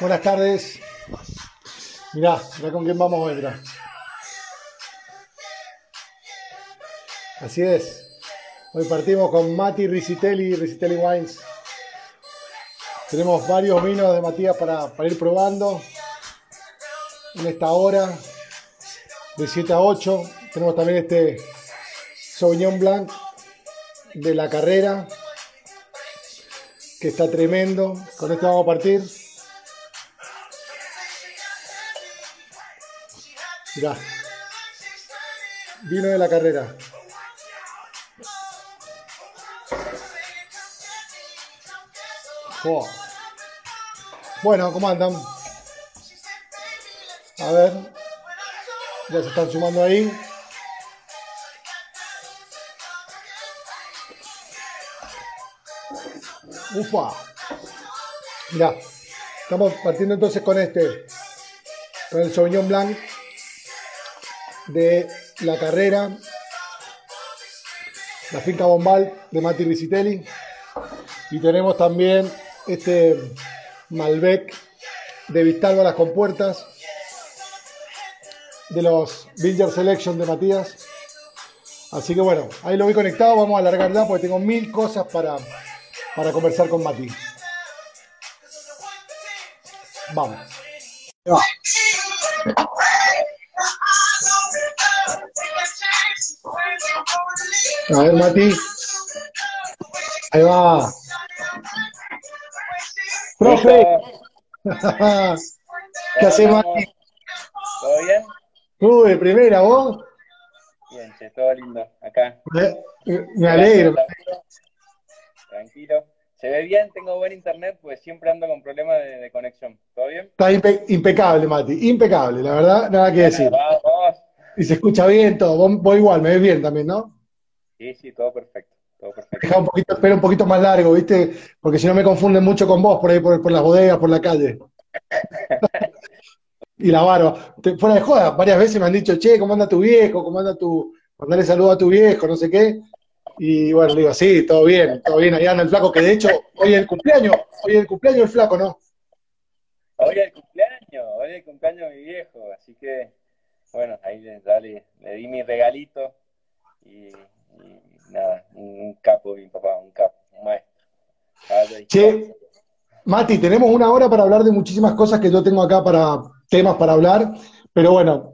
Buenas tardes. Mirá, mirá con quién vamos hoy, mirá. Así es. Hoy partimos con Mati Risitelli, Risitelli Wines. Tenemos varios vinos de Matías para, para ir probando en esta hora de 7 a 8. Tenemos también este Sauvignon Blanc de la carrera que está tremendo. Con este vamos a partir. Mirá. Vino de la carrera. Bueno, ¿cómo andan? A ver. Ya se están sumando ahí. Ufa. Mirá. Estamos partiendo entonces con este. Con el Sauvignon Blanc de la carrera. La finca Bombal de Mati Risitelli. Y tenemos también este Malbec de Vistalba Las Compuertas de los Vinger Selection de Matías. Así que bueno, ahí lo voy conectado, vamos a alargar ya porque tengo mil cosas para, para conversar con Mati. Vamos. A ver, Mati. Ahí va. Profe. ¿Qué haces, Mati? ¿Todo bien? Tú de primera, vos. Bien, che, todo lindo. Acá. Me, me alegro. Tranquilo. Se ve bien, tengo buen internet, pues siempre ando con problemas de, de conexión. ¿Todo bien? Está impe- impecable, Mati. Impecable, la verdad, nada que decir. Vamos. Y se escucha bien todo. Vos, vos igual, me ves bien también, ¿no? Sí, sí, todo perfecto. Todo perfecto. Deja un poquito, espera un poquito más largo, ¿viste? Porque si no me confunden mucho con vos por ahí, por, por las bodegas, por la calle. y la barba. Te- fuera de joda, varias veces me han dicho, che, ¿cómo anda tu viejo? ¿Cómo anda tu. Mandale saludo a tu viejo, no sé qué. Y bueno, le digo, sí, todo bien, todo bien. Ahí anda el flaco, que de hecho, hoy es el cumpleaños, hoy es el cumpleaños del flaco, ¿no? Hoy es el cumpleaños, hoy es el cumpleaños de mi viejo, así que, bueno, ahí le, ya le, le di mi regalito y, y nada, un, capo, mi papá, un capo, un maestro. Che. Mati, tenemos una hora para hablar de muchísimas cosas que yo tengo acá para temas para hablar, pero bueno,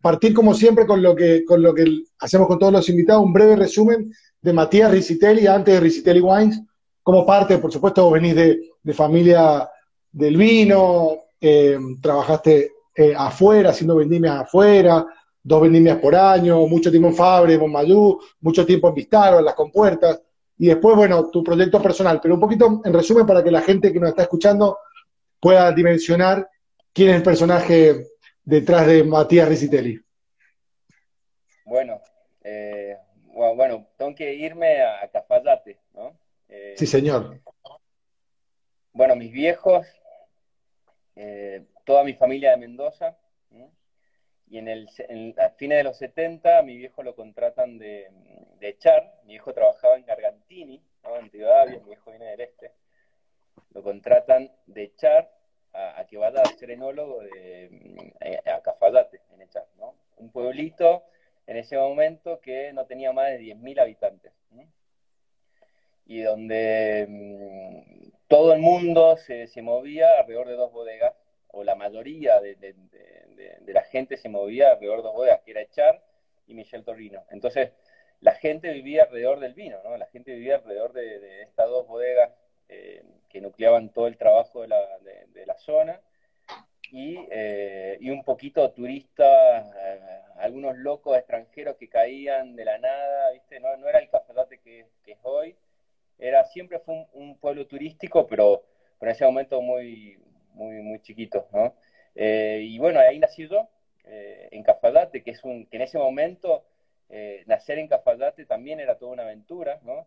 partir como siempre con lo que, con lo que hacemos con todos los invitados, un breve resumen de Matías Risitelli, antes de Risitelli Wines, como parte, por supuesto, venís de, de familia del vino, eh, trabajaste eh, afuera, haciendo vendimias afuera, dos vendimias por año, mucho tiempo en Fabre, en Montmayú, mucho tiempo en Vistalba, en Las Compuertas, y después, bueno, tu proyecto personal, pero un poquito en resumen para que la gente que nos está escuchando pueda dimensionar quién es el personaje detrás de Matías Risitelli. Bueno, eh, bueno, bueno, tengo que irme a Cafayate, ¿no? Eh, Sí, señor. Bueno, mis viejos, eh, toda mi familia de Mendoza, ¿no? y en el, en- a fines de los 70 a mi viejo lo contratan de, de echar, mi viejo trabajaba en Gargantini, ¿no? en Rivadavia, mi viejo viene del este, lo contratan de echar a, que vaya a ser enólogo de, a, a Cafayate, en echar, ¿no? Un pueblito en ese momento que no tenía más de 10.000 habitantes, y donde mm, todo el mundo se, movía alrededor de dos bodegas, o la mayoría de, la gente se movía alrededor de dos bodegas, que era Echar y Michel Torrino. Entonces, la gente vivía alrededor del vino, ¿no? La gente vivía alrededor de, de estas dos bodegas eh, que nucleaban todo el trabajo de la, de- la zona. Y, eh, y un poquito turistas, eh, algunos locos extranjeros que caían de la nada, ¿viste? No, no era el Cafayate que, que es hoy, era, siempre fue un, pueblo turístico, pero, pero en ese momento muy, muy, muy chiquito, ¿no? Eh, y bueno, ahí nací yo, en Cafayate, que, es un, que en ese momento nacer en Cafayate también era toda una aventura, ¿no?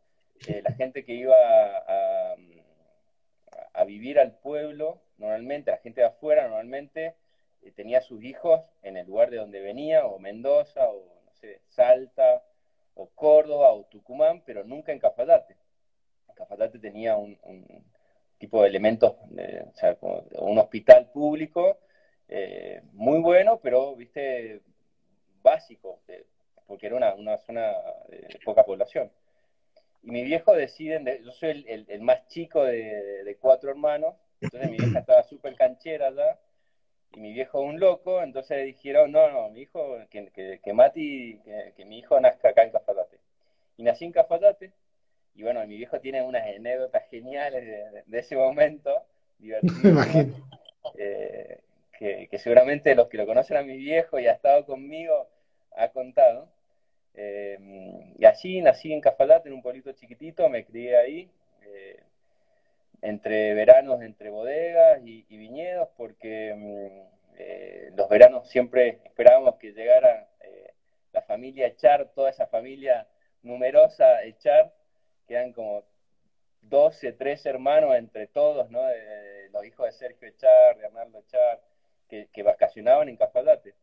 La gente que iba a- a vivir al pueblo, normalmente, la gente de afuera, normalmente eh, tenía sus hijos en el lugar de donde venía, o Mendoza, o no sé, Salta, o Córdoba, o Tucumán, pero nunca en Cafayate. Cafayate tenía un, un- tipo de elementos, o sea, como un hospital público muy bueno, pero, viste, básico, porque era una, una zona de poca población. Y mi viejo deciden, yo soy el, más chico de, cuatro hermanos, entonces mi vieja estaba súper canchera allá, y mi viejo un loco, entonces dijeron, no, no, mi hijo, que, que, Mati, que, mi hijo nazca acá en Cafayate. Y nací en Cafayate, y bueno, mi viejo tiene unas anécdotas geniales de, ese momento, divertidas, eh, que, que seguramente los que lo conocen a mi viejo y ha estado conmigo ha contado. Eh, y así nací en Cafalate, en un pueblito chiquitito, me crié ahí, eh, entre veranos, entre bodegas y, viñedos, porque mm, eh, los veranos siempre esperábamos que llegara la familia Echar, toda esa familia numerosa Echar, que eran como 12, 13 hermanos entre todos, ¿no? los hijos de Sergio Echar, de Arnaldo Echar, que, que vacacionaban en Cafalate.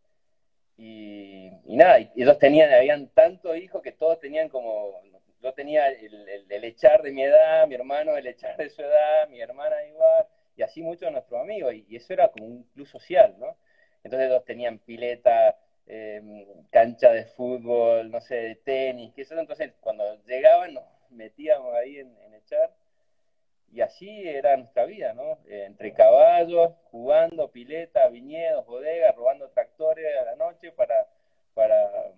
Y, nada, ellos tenían, habían tantos hijos que todos tenían como, yo tenía el, echar de mi edad, mi hermano el echar de su edad, mi hermana igual, y así muchos de nuestros amigos, y, eso era como un club social, ¿no? Entonces ellos tenían pileta, em, cancha de fútbol, no sé, de tenis, que eso, entonces cuando llegaban nos metíamos ahí en, en echar, y así era nuestra vida, ¿no? Eh, entre caballos, jugando, pileta, viñedos, bodegas, robando tractores a la noche para, para,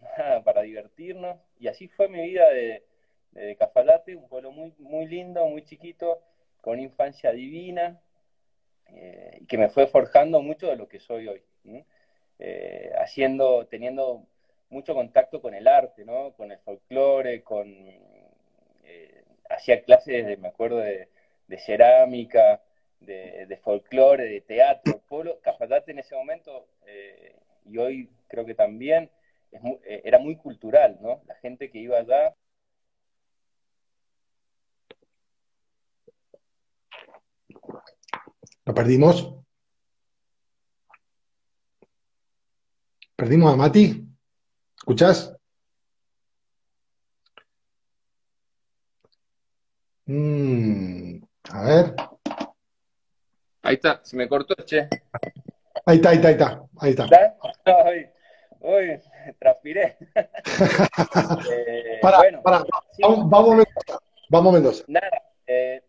para divertirnos. Y así fue mi vida de, de Cafalate, un pueblo muy, muy lindo, muy chiquito, con infancia divina, eh, que me fue forjando mucho de lo que soy hoy. Eh, haciendo, teniendo mucho contacto con el arte, ¿no? Con el folclore, con hacía clases, me acuerdo, de, cerámica, de, folclore, de teatro, polo. Cafayate en ese momento, eh, y hoy creo que también, eh, era muy cultural, ¿no? La gente que iba allá. ¿Lo perdimos? ¿Perdimos a Mati? ¿Escuchás? Mm, a ver. Ahí está, se me cortó, che. Ahí está, ahí está, ahí está. Ahí está. Uy, uy, transpiré. eh, para, bueno, para. Vamos, vamos, Mendoza. Vamos Mendoza. Nada, eh,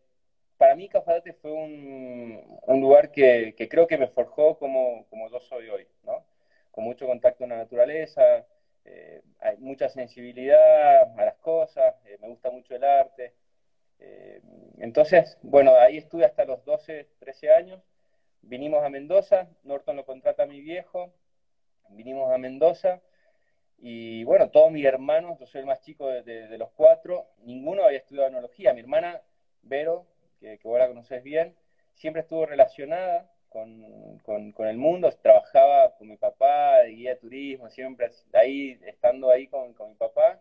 para mí Cafadate fue un, un lugar que, que, creo que me forjó como, como yo soy hoy, ¿no? Con mucho contacto con la naturaleza, eh, hay mucha sensibilidad a las cosas, me gusta mucho el arte. Eh, entonces, bueno, ahí estuve hasta los 12, 13 años. Vinimos a Mendoza, Norton lo contrata a mi viejo, vinimos a Mendoza y bueno, todos mis hermanos, yo soy el más chico de, los cuatro, ninguno había estudiado enología. Mi hermana Vero, que, que vos la conoces bien, siempre estuvo relacionada con, con, el mundo, trabajaba con mi papá de guía de turismo, siempre ahí, estando ahí con, con mi papá,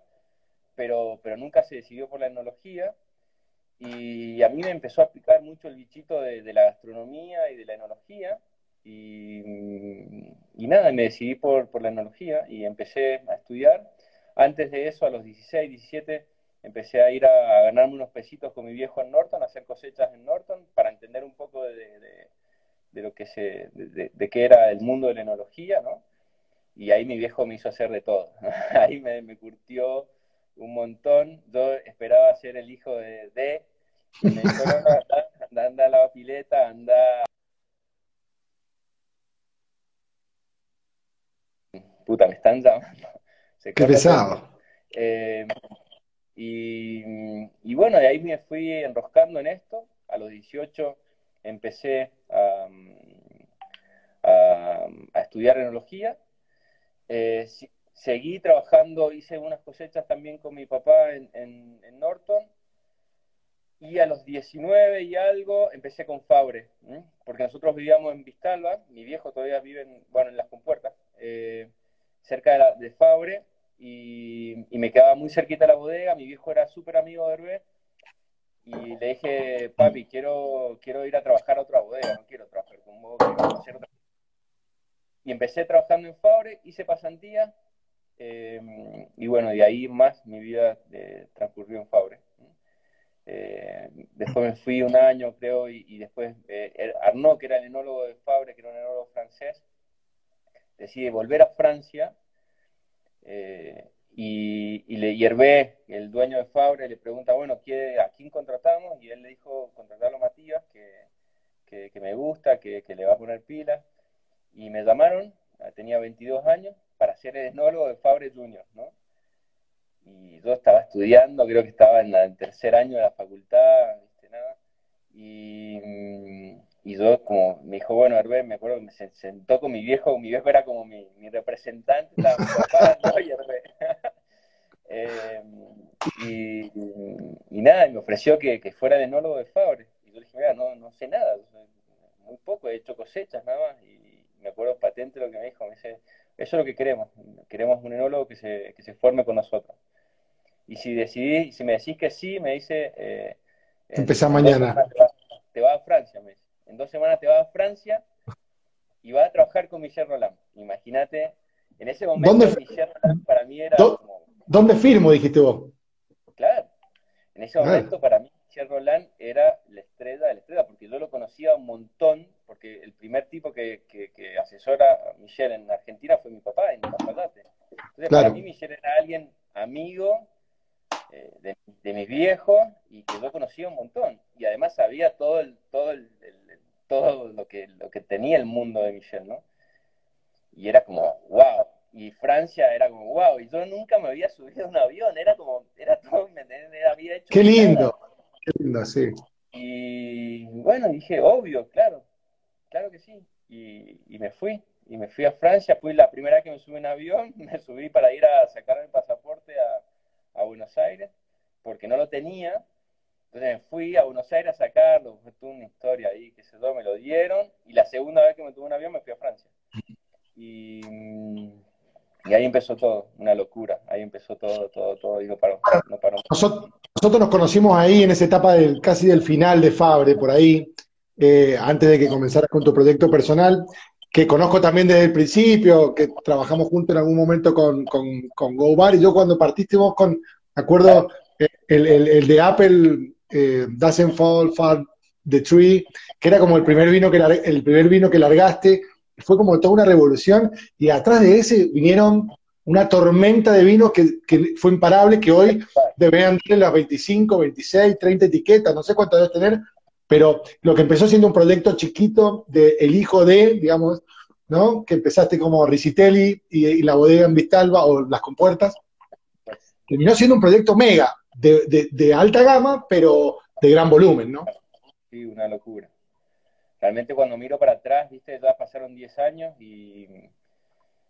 pero, pero nunca se decidió por la enología. Y a mí me empezó a picar mucho el bichito de, la gastronomía y de la enología. Y, y nada, me decidí por, por, la enología y empecé a estudiar. Antes de eso, a los 16, 17, empecé a ir a, ganarme unos pesitos con mi viejo en Norton, a hacer cosechas en Norton, para entender un poco de, de, lo que se, de, qué era el mundo de la enología, ¿no? Y ahí mi viejo me hizo hacer de todo. ahí me, me curtió un montón. Yo esperaba ser el hijo de, de anda, anda, a la pileta, anda. Puta, me están llamando. Qué pesado. Eh, y, y, bueno, de ahí me fui enroscando en esto. A los 18 empecé a, a, a estudiar enología. Eh, seguí trabajando, hice unas cosechas también con mi papá en, en, Norton. Y a los 19 y algo empecé con Fabre, porque nosotros vivíamos en Vistalba, mi viejo todavía vive en, bueno, en las compuertas, eh, cerca de, Fabre, y, me quedaba muy cerquita la bodega, mi viejo era súper amigo de Hervé, y le dije, papi, quiero, quiero ir a trabajar a otra bodega, no quiero trabajar con vos, quiero hacer otra y empecé trabajando en Fabre, hice pasantía, Em, y bueno, de ahí más mi vida eh, transcurrió en Fabre. Eh, después me fui un año, creo, y, después eh, Arnaud, que era el enólogo de Fabre, que era un enólogo francés, decide volver a Francia eh, y, y, le, Hervé, el dueño de Fabre, le pregunta, bueno, ¿a quién contratamos? Y él le dijo, contratarlo a Matías, que, que, me gusta, que, que, le va a poner pilas. Y me llamaron, tenía 22 años, para ser el enólogo de Fabre Junior, ¿no? Y yo estaba estudiando, creo que estaba en, el tercer año de la facultad, Nada. Y, y, yo como me dijo, bueno, Hervé, me acuerdo que me sentó con mi viejo, mi viejo era como mi, mi representante, mi papá, no, y eh, y, y, nada, me ofreció que, que fuera el enólogo de Fabre. Y yo dije, mira, no, no sé nada, muy poco, he hecho cosechas nada más. Y me acuerdo patente lo que me dijo, me dice, eso es lo que queremos, queremos un enólogo que se, que se forme con nosotros. Y si decidí, si me decís que sí, me dice... Eh, Empezá mañana. Te vas a Francia, me dice. En dos semanas te vas a Francia y vas a trabajar con Michel Roland. Imagínate, en ese momento ¿Dónde, Michel Roland para mí era como... ¿Dónde firmo, dijiste vos? Claro. En ese momento para mí Michel Roland era la estrella de la estrella, porque yo lo conocía un montón, porque el primer tipo que, que, asesora a Michel en Argentina fue mi papá, en Mafalate. Entonces para mí Michel era alguien amigo, eh, de, mis viejos y que yo conocía un montón. Y además sabía todo el, todo el, todo lo que, lo que tenía el mundo de Michel, ¿no? Y era como, wow. Y Francia era como, wow. Y yo nunca me había subido a un avión. Era como, era todo, me, había hecho. Qué lindo, qué lindo, sí. Y bueno, dije, obvio, claro, claro que sí. Y, y me fui y me fui a Francia, fui la primera vez que me subí en avión, me subí para ir a sacar el pasaporte a, a Buenos Aires porque no lo tenía. Entonces me fui a Buenos Aires a sacarlo, fue una historia ahí, que se dos me lo dieron, y la segunda vez que me tuve un avión me fui a Francia. Y, y ahí empezó todo, una locura, ahí empezó todo, todo, todo, y no paró. Nosotros, nos conocimos ahí en esa etapa del, casi del final de Fabre, por ahí, eh, antes de que comenzaras con tu proyecto personal, que conozco también desde el principio, que trabajamos juntos en algún momento con, con, con GoBar, y yo cuando partiste vos con, me acuerdo, el, el, de Apple, eh, Doesn't Fall Far the Tree, que era como el primer vino que, el primer vino que largaste, fue como toda una revolución, y atrás de ese vinieron una tormenta de vinos que, que fue imparable, que hoy deben tener las 25, 26, 30 etiquetas, no sé cuántas debes tener, pero lo que empezó siendo un proyecto chiquito de El Hijo de, digamos, ¿no? Que empezaste como Ricitelli y, la bodega en Vistalba o las compuertas, terminó siendo un proyecto mega, de, alta gama, pero de gran volumen, ¿no? Sí, una locura. Realmente cuando miro para atrás, viste, ya pasaron 10 años y,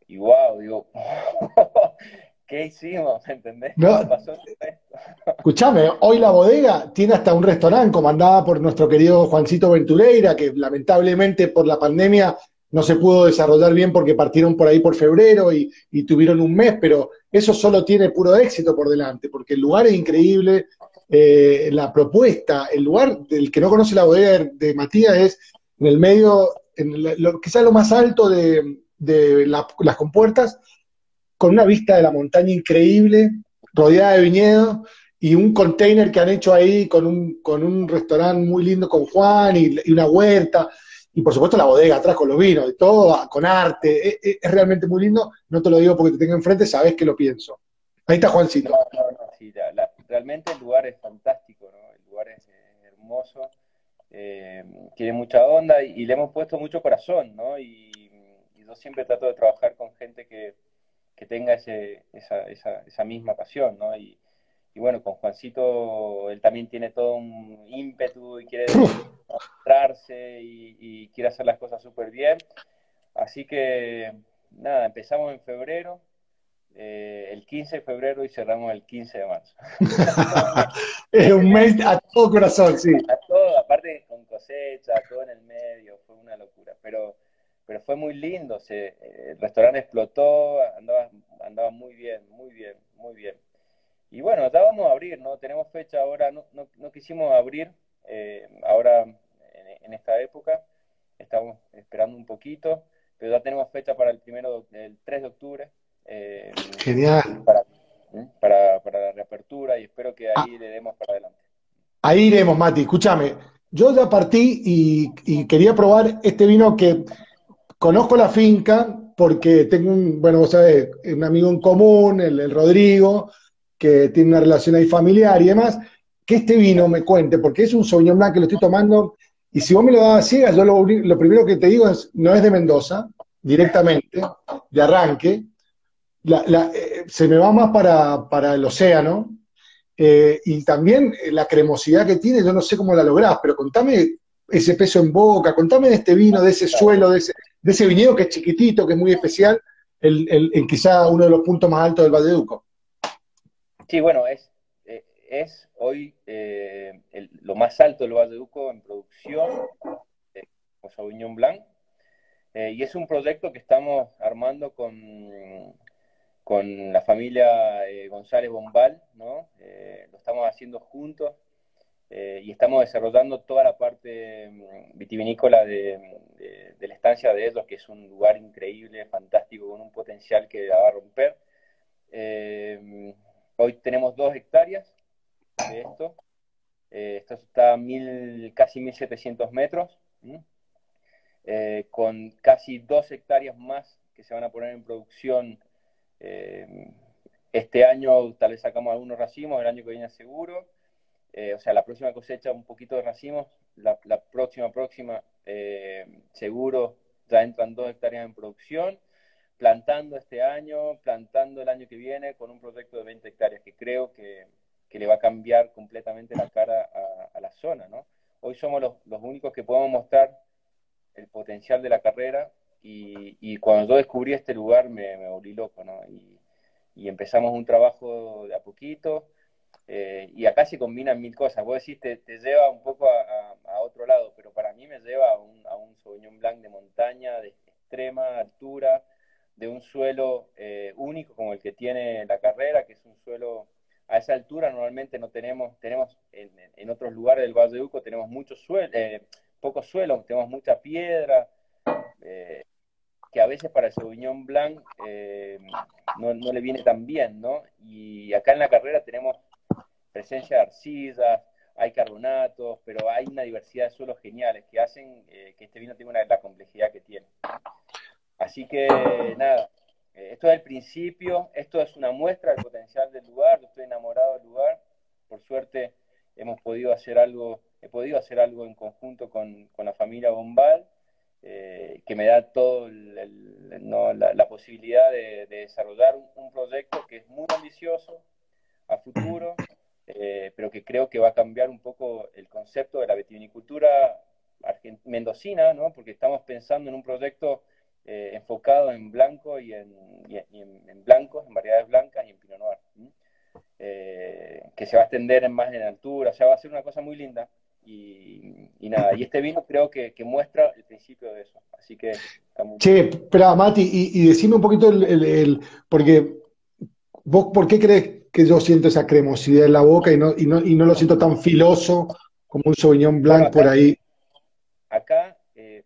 y wow, digo, ¿qué hicimos? ¿Entendés? No, escúchame, hoy la bodega tiene hasta un restaurante comandada por nuestro querido Juancito Ventureira, que lamentablemente por la pandemia no se pudo desarrollar bien porque partieron por ahí por febrero y, tuvieron un mes, pero eso solo tiene puro éxito por delante, porque el lugar es increíble, eh, la propuesta, el lugar del que no conoce la bodega de, Matías es en el medio, en lo, quizás lo más alto de, las compuertas, con una vista de la montaña increíble, rodeada de viñedos, y un container que han hecho ahí con un, con un restaurante muy lindo con Juan y, una huerta, y por supuesto la bodega atrás con los vinos, de todo, con arte, es, realmente muy lindo, no te lo digo porque te tengo enfrente, sabes que lo pienso. Ahí está Juancito. realmente el lugar es fantástico, ¿no? el lugar es hermoso, eh, tiene mucha onda y, le hemos puesto mucho corazón, ¿no? Y, y yo siempre trato de trabajar con gente que, que tenga ese, esa, esa, esa, misma pasión, ¿no? Y, y, bueno, con Juancito, él también tiene todo un ímpetu y quiere mostrarse y, quiere hacer las cosas súper bien. Así que, nada, empezamos en febrero, eh, el 15 de febrero y cerramos el 15 de marzo. es un mes a todo corazón, sí. A todo, aparte con cosecha, todo en el medio, fue una locura. Pero pero fue muy lindo, se, el restaurante explotó, andaba, andaba muy bien, muy bien, muy bien. Y bueno, ya vamos a abrir, ¿no? Tenemos fecha ahora, no, no, quisimos abrir eh, ahora en, esta época, estamos esperando un poquito, pero ya tenemos fecha para el primero, el 3 de octubre. Eh, Genial. Para, para, para, la reapertura y espero que ahí le demos para adelante. Ahí iremos, Mati. Escúchame, yo ya partí y, quería probar este vino que conozco la finca porque tengo un, bueno, vos sabés, un amigo en común, el, Rodrigo, que tiene una relación ahí familiar y demás, que este vino me cuente, porque es un Sauvignon Blanc que lo estoy tomando, y si vos me lo das a ciegas, yo lo, primero que te digo es, no es de Mendoza, directamente, de arranque, eh, se me va más para, para el océano, eh, y también eh, la cremosidad que tiene, yo no sé cómo la lográs, pero contame ese peso en boca, contame de este vino, de ese suelo, de ese, de ese viñedo que es chiquitito, que es muy especial, el, en quizá uno de los puntos más altos del Valdeduco. Sí, bueno, es, eh, es hoy lo más alto del Valdeduco en producción, eh, Sauvignon Blanc, y es un proyecto que estamos armando con con la familia eh, González Bombal, ¿no? Eh, lo estamos haciendo juntos eh, y estamos desarrollando toda la parte mm, vitivinícola de, la estancia de ellos, que es un lugar increíble, fantástico, con un potencial que la va a romper. hoy tenemos dos hectáreas de esto. esto está a mil, casi 1.700 metros, con casi dos hectáreas más que se van a poner en producción eh, este año tal vez sacamos algunos racimos, el año que viene seguro. Eh, o sea, la próxima cosecha un poquito de racimos, la, próxima, próxima, eh, seguro ya entran dos hectáreas en producción, plantando este año, plantando el año que viene con un proyecto de 20 hectáreas que creo que, le va a cambiar completamente la cara a, la zona, ¿no? Hoy somos los, únicos que podemos mostrar el potencial de la carrera y, cuando yo descubrí este lugar me, volví loco, ¿no? Y, empezamos un trabajo de a poquito. Eh, y acá se combinan mil cosas. Vos decís, te, te lleva un poco a, otro lado, pero para mí me lleva a un, a un Sauvignon Blanc de montaña, de extrema altura, de un suelo eh, único como el que tiene la carrera, que es un suelo a esa altura normalmente no tenemos, tenemos en, otros lugares del Valle de Uco tenemos mucho suelo, eh, poco suelo, tenemos mucha piedra, eh, que a veces para el Sauvignon Blanc eh, no, le viene tan bien, ¿no? Y acá en la carrera tenemos presencia de arcillas, hay carbonatos, pero hay una diversidad de suelos geniales que hacen eh, que este vino tenga una, la complejidad que tiene. Así que nada, esto es el principio, esto es una muestra del potencial del lugar, yo estoy enamorado del lugar, por suerte hemos podido hacer algo, he podido hacer algo en conjunto con, con la familia Bombal, eh, que me da todo la, posibilidad de, desarrollar un, proyecto que es muy ambicioso a futuro, eh, pero que creo que va a cambiar un poco el concepto de la vitivinicultura mendocina, ¿no? porque estamos pensando en un proyecto eh, enfocado en blanco y en, en, blancos, en variedades blancas y en Pinot Noir, que se va a extender más en altura, o sea, va a ser una cosa muy linda. Y, nada, y este vino creo que, muestra el principio de eso. Así que Che, espera, Mati, y, decime un poquito el, porque vos, ¿por qué crees que yo siento esa cremosidad en la boca y no, y no, y no lo siento tan filoso como un Sauvignon Blanc por ahí? Acá, eh,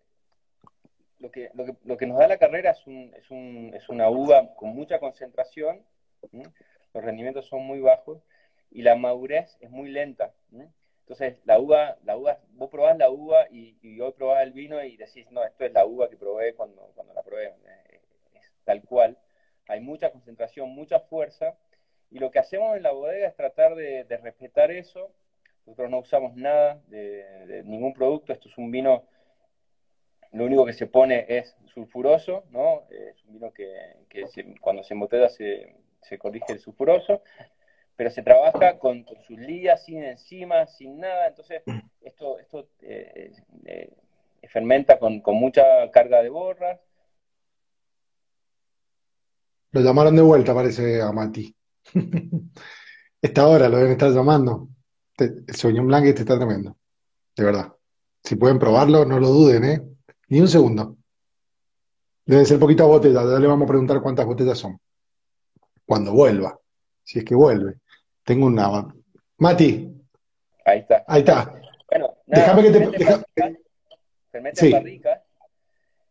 lo, que, lo, que, lo, que, nos da la carrera es, un, es, un, es una uva con mucha concentración, los rendimientos son muy bajos y la madurez es muy lenta. Entonces, la uva, la uva, vos probás la uva y, y hoy probás el vino y decís, no, esto es la uva que probé cuando, cuando la probé. Eh, es tal cual. Hay mucha concentración, mucha fuerza. Y lo que hacemos en la bodega es tratar de, respetar eso. Nosotros no usamos nada de, ningún producto. Esto es un vino, lo único que se pone es sulfuroso, ¿no? Es un vino que, cuando se embotella se, corrige el sulfuroso pero se trabaja con, sus lías, sin enzimas, sin nada, entonces esto, esto eh, eh, fermenta con, mucha carga de borras. Lo llamaron de vuelta, parece a Mati. Esta hora lo deben estar llamando. El sueño blanco este está tremendo. De verdad. Si pueden probarlo, no lo duden, ¿eh? Ni un segundo. Deben ser poquitas botellas. Ya le vamos a preguntar cuántas botellas son. Cuando vuelva. Si es que vuelve. Tengo una. Mati. Ahí está. Ahí está. Bueno, déjame que te. Fermenta barrica,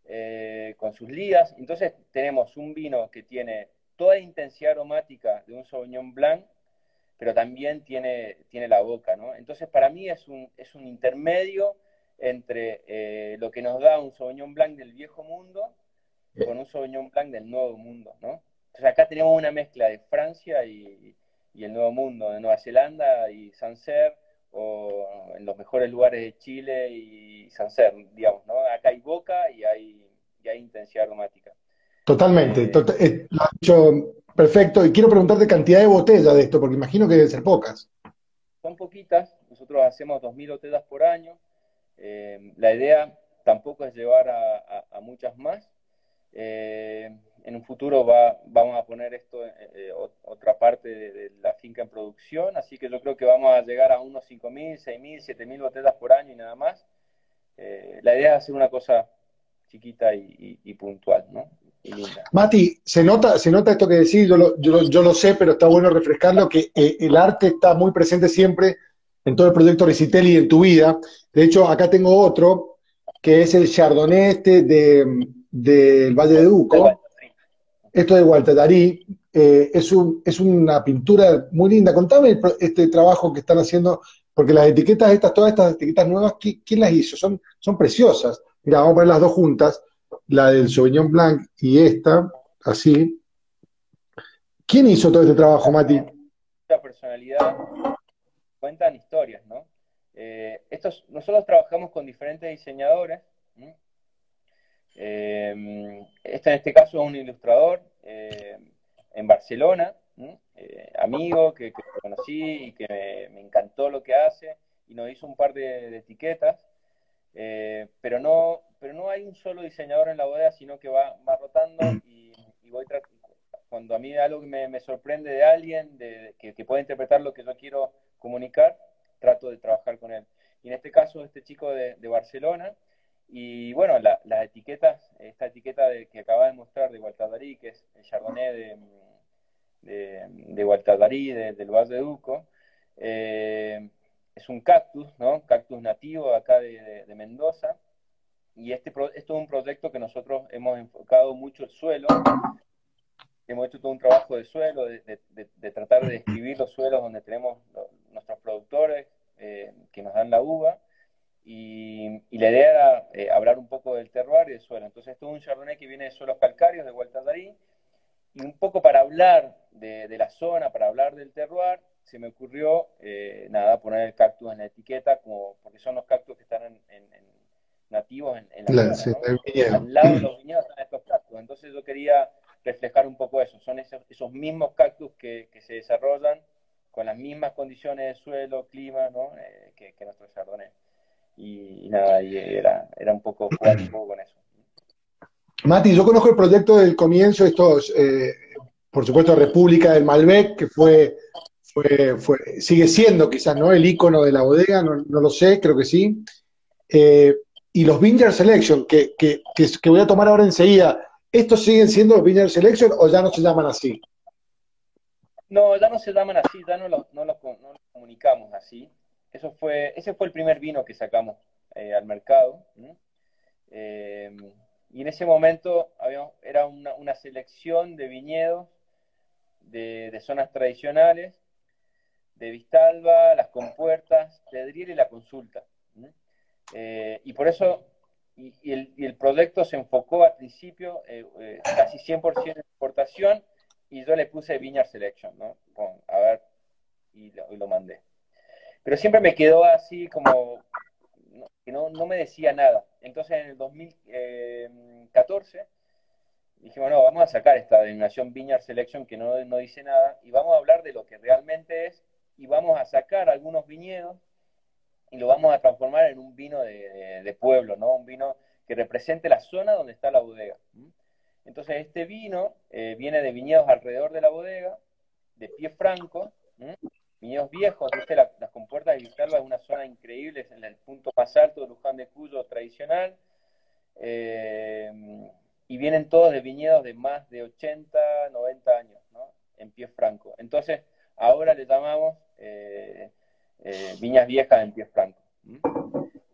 eh, con sus lías. Entonces tenemos un vino que tiene toda la intensidad aromática de un Sauvignon Blanc, pero también tiene, tiene la boca, ¿no? Entonces para mí es un, es un intermedio entre eh, lo que nos da un Sauvignon Blanc del viejo mundo con un Sauvignon Blanc del nuevo mundo, ¿no? Entonces acá tenemos una mezcla de Francia y, y el nuevo mundo, de Nueva Zelanda y Sancerre, o en los mejores lugares de Chile y Sancerre, digamos, ¿no? Acá hay boca y hay, y hay intensidad aromática. Totalmente, eh, eh, lo dicho perfecto. Y quiero preguntarte cantidad de botellas de esto, porque imagino que deben ser pocas. Son poquitas, nosotros hacemos 2.000 botellas por año. Eh, la idea tampoco es llevar a, muchas más. en un futuro va, vamos a poner esto, otra parte de, la finca en producción, así que yo creo que vamos a llegar a unos 5.000, 6.000, 7.000 botellas por año y nada más. la idea es hacer una cosa chiquita y puntual, ¿no? Mati, se nota, se nota esto que decís, yo lo, yo, lo sé, pero está bueno refrescarlo, que eh, el arte está muy presente siempre en todo el proyecto Recitel y en tu vida. De hecho, acá tengo otro, que es el Chardonnay este del Valle de Duco. Esto de Walter Darí. Eh, es, un, es una pintura muy linda. Contame este trabajo que están haciendo, porque las etiquetas estas, todas estas etiquetas nuevas, ¿quién, las hizo? Son, son preciosas. Mira, vamos a poner las dos juntas la del Sauvignon Blanc y esta, así. ¿Quién hizo todo este trabajo, Mati? La personalidad cuentan historias, ¿no? Eh, estos, nosotros trabajamos con diferentes diseñadores. Eh, este en este caso es un ilustrador eh, en Barcelona, amigo que, conocí y que me, encantó lo que hace y nos hizo un par de etiquetas. Pero no, pero no hay un solo diseñador en la bodega, sino que va, va rotando y, voy cuando a mí algo que me, sorprende de alguien, de, que, puede interpretar lo que yo quiero comunicar, trato de trabajar con él. Y en este caso, este chico de, Barcelona, y bueno, las etiquetas, esta etiqueta de, que acaba de mostrar de Gualtadarí, que es el Chardonnay de, de, de del Valle de Duco, eh, es un cactus, ¿no? Cactus nativo acá de, Mendoza, y este esto es un proyecto que nosotros hemos enfocado mucho el suelo, hemos hecho todo un trabajo de suelo, de, tratar de describir los suelos donde tenemos nuestros productores eh, que nos dan la uva, y, la idea era eh, hablar un poco del terroir y del suelo. Entonces, esto es un chardonnay que viene de suelos calcáreos de Gualtallarí, y un poco para hablar de, la zona, para hablar del terroir, se me ocurrió, eh, nada, poner el cactus en la etiqueta, como, porque son los cactus que están en nativos en, la, zona, Al lado de los viñedos están estos cactus. Entonces yo quería reflejar un poco eso. Son esos, esos mismos cactus que, se desarrollan con las mismas condiciones de suelo, clima, ¿no? Eh, que, nuestro chardonnay. Y, nada, y era, era un poco jugar un poco con eso. Mati, yo conozco el proyecto del comienzo, estos, eh, por supuesto, República del Malbec, que fue, fue, fue, sigue siendo quizás, ¿no? El icono de la bodega, no, no lo sé, creo que sí. Eh, y los Vineyard Selection, que, que, que, voy a tomar ahora enseguida, ¿estos siguen siendo los Vineyard Selection o ya no se llaman así? No, ya no se llaman así, ya no los, no comunicamos así. Eso fue, ese fue el primer vino que sacamos eh, al mercado. Eh, y en ese momento había, era una, una, selección de viñedos de, de, zonas tradicionales, de Vistalba, las compuertas, Pedriel y la consulta. Eh, y por eso, y, el, proyecto se enfocó al principio eh, eh, casi 100% en exportación y yo le puse Viñar Selection, ¿no? a ver, y lo, mandé. Pero siempre me quedó así como que no, me decía nada. Entonces en el 2014 dijimos, no, vamos a sacar esta denominación Viñar Selection que no, no dice nada y vamos a hablar de lo que realmente es y vamos a sacar algunos viñedos y lo vamos a transformar en un vino de, pueblo, ¿no? Un vino que represente la zona donde está la bodega. Entonces, este vino eh, viene de viñedos alrededor de la bodega, de pie franco, viñedos viejos, ¿viste? las compuertas de Vistalba es una zona increíble, es en el punto más alto de Luján de Cuyo tradicional, eh, y vienen todos de viñedos de más de 80, 90 años, ¿no? En pie franco. Entonces, ahora le llamamos eh, eh, viñas viejas en pie franco.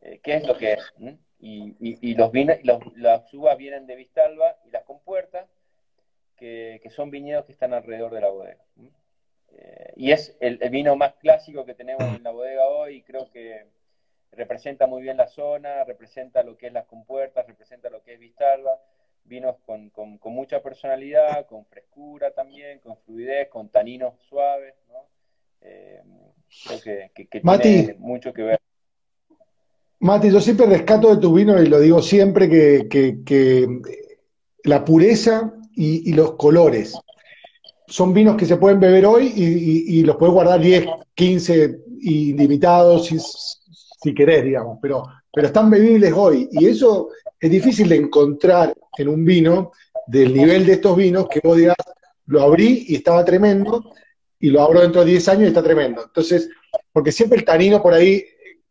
Eh, ¿Qué es lo que es? Y, los, las uvas vienen de Vistalba y las compuertas, que, son viñedos que están alrededor de la bodega. Eh, y es el, vino más clásico que tenemos en la bodega hoy, y creo que representa muy bien la zona, representa lo que es las compuertas, representa lo que es Vistalba, vinos con, con, mucha personalidad, con frescura también, con fluidez, con taninos suaves, ¿no? Eh, creo que, tiene mucho que ver. Mati, yo siempre rescato de tu vino y lo digo siempre que, la pureza y, los colores son vinos que se pueden beber hoy y, los puedes guardar 10, 15 ilimitados si, si querés, digamos, pero, pero están bebibles hoy. Y eso es difícil de encontrar en un vino del nivel de estos vinos que vos digas, lo abrí y estaba tremendo, y lo abro dentro de 10 años y está tremendo. Entonces, porque siempre el tanino por ahí,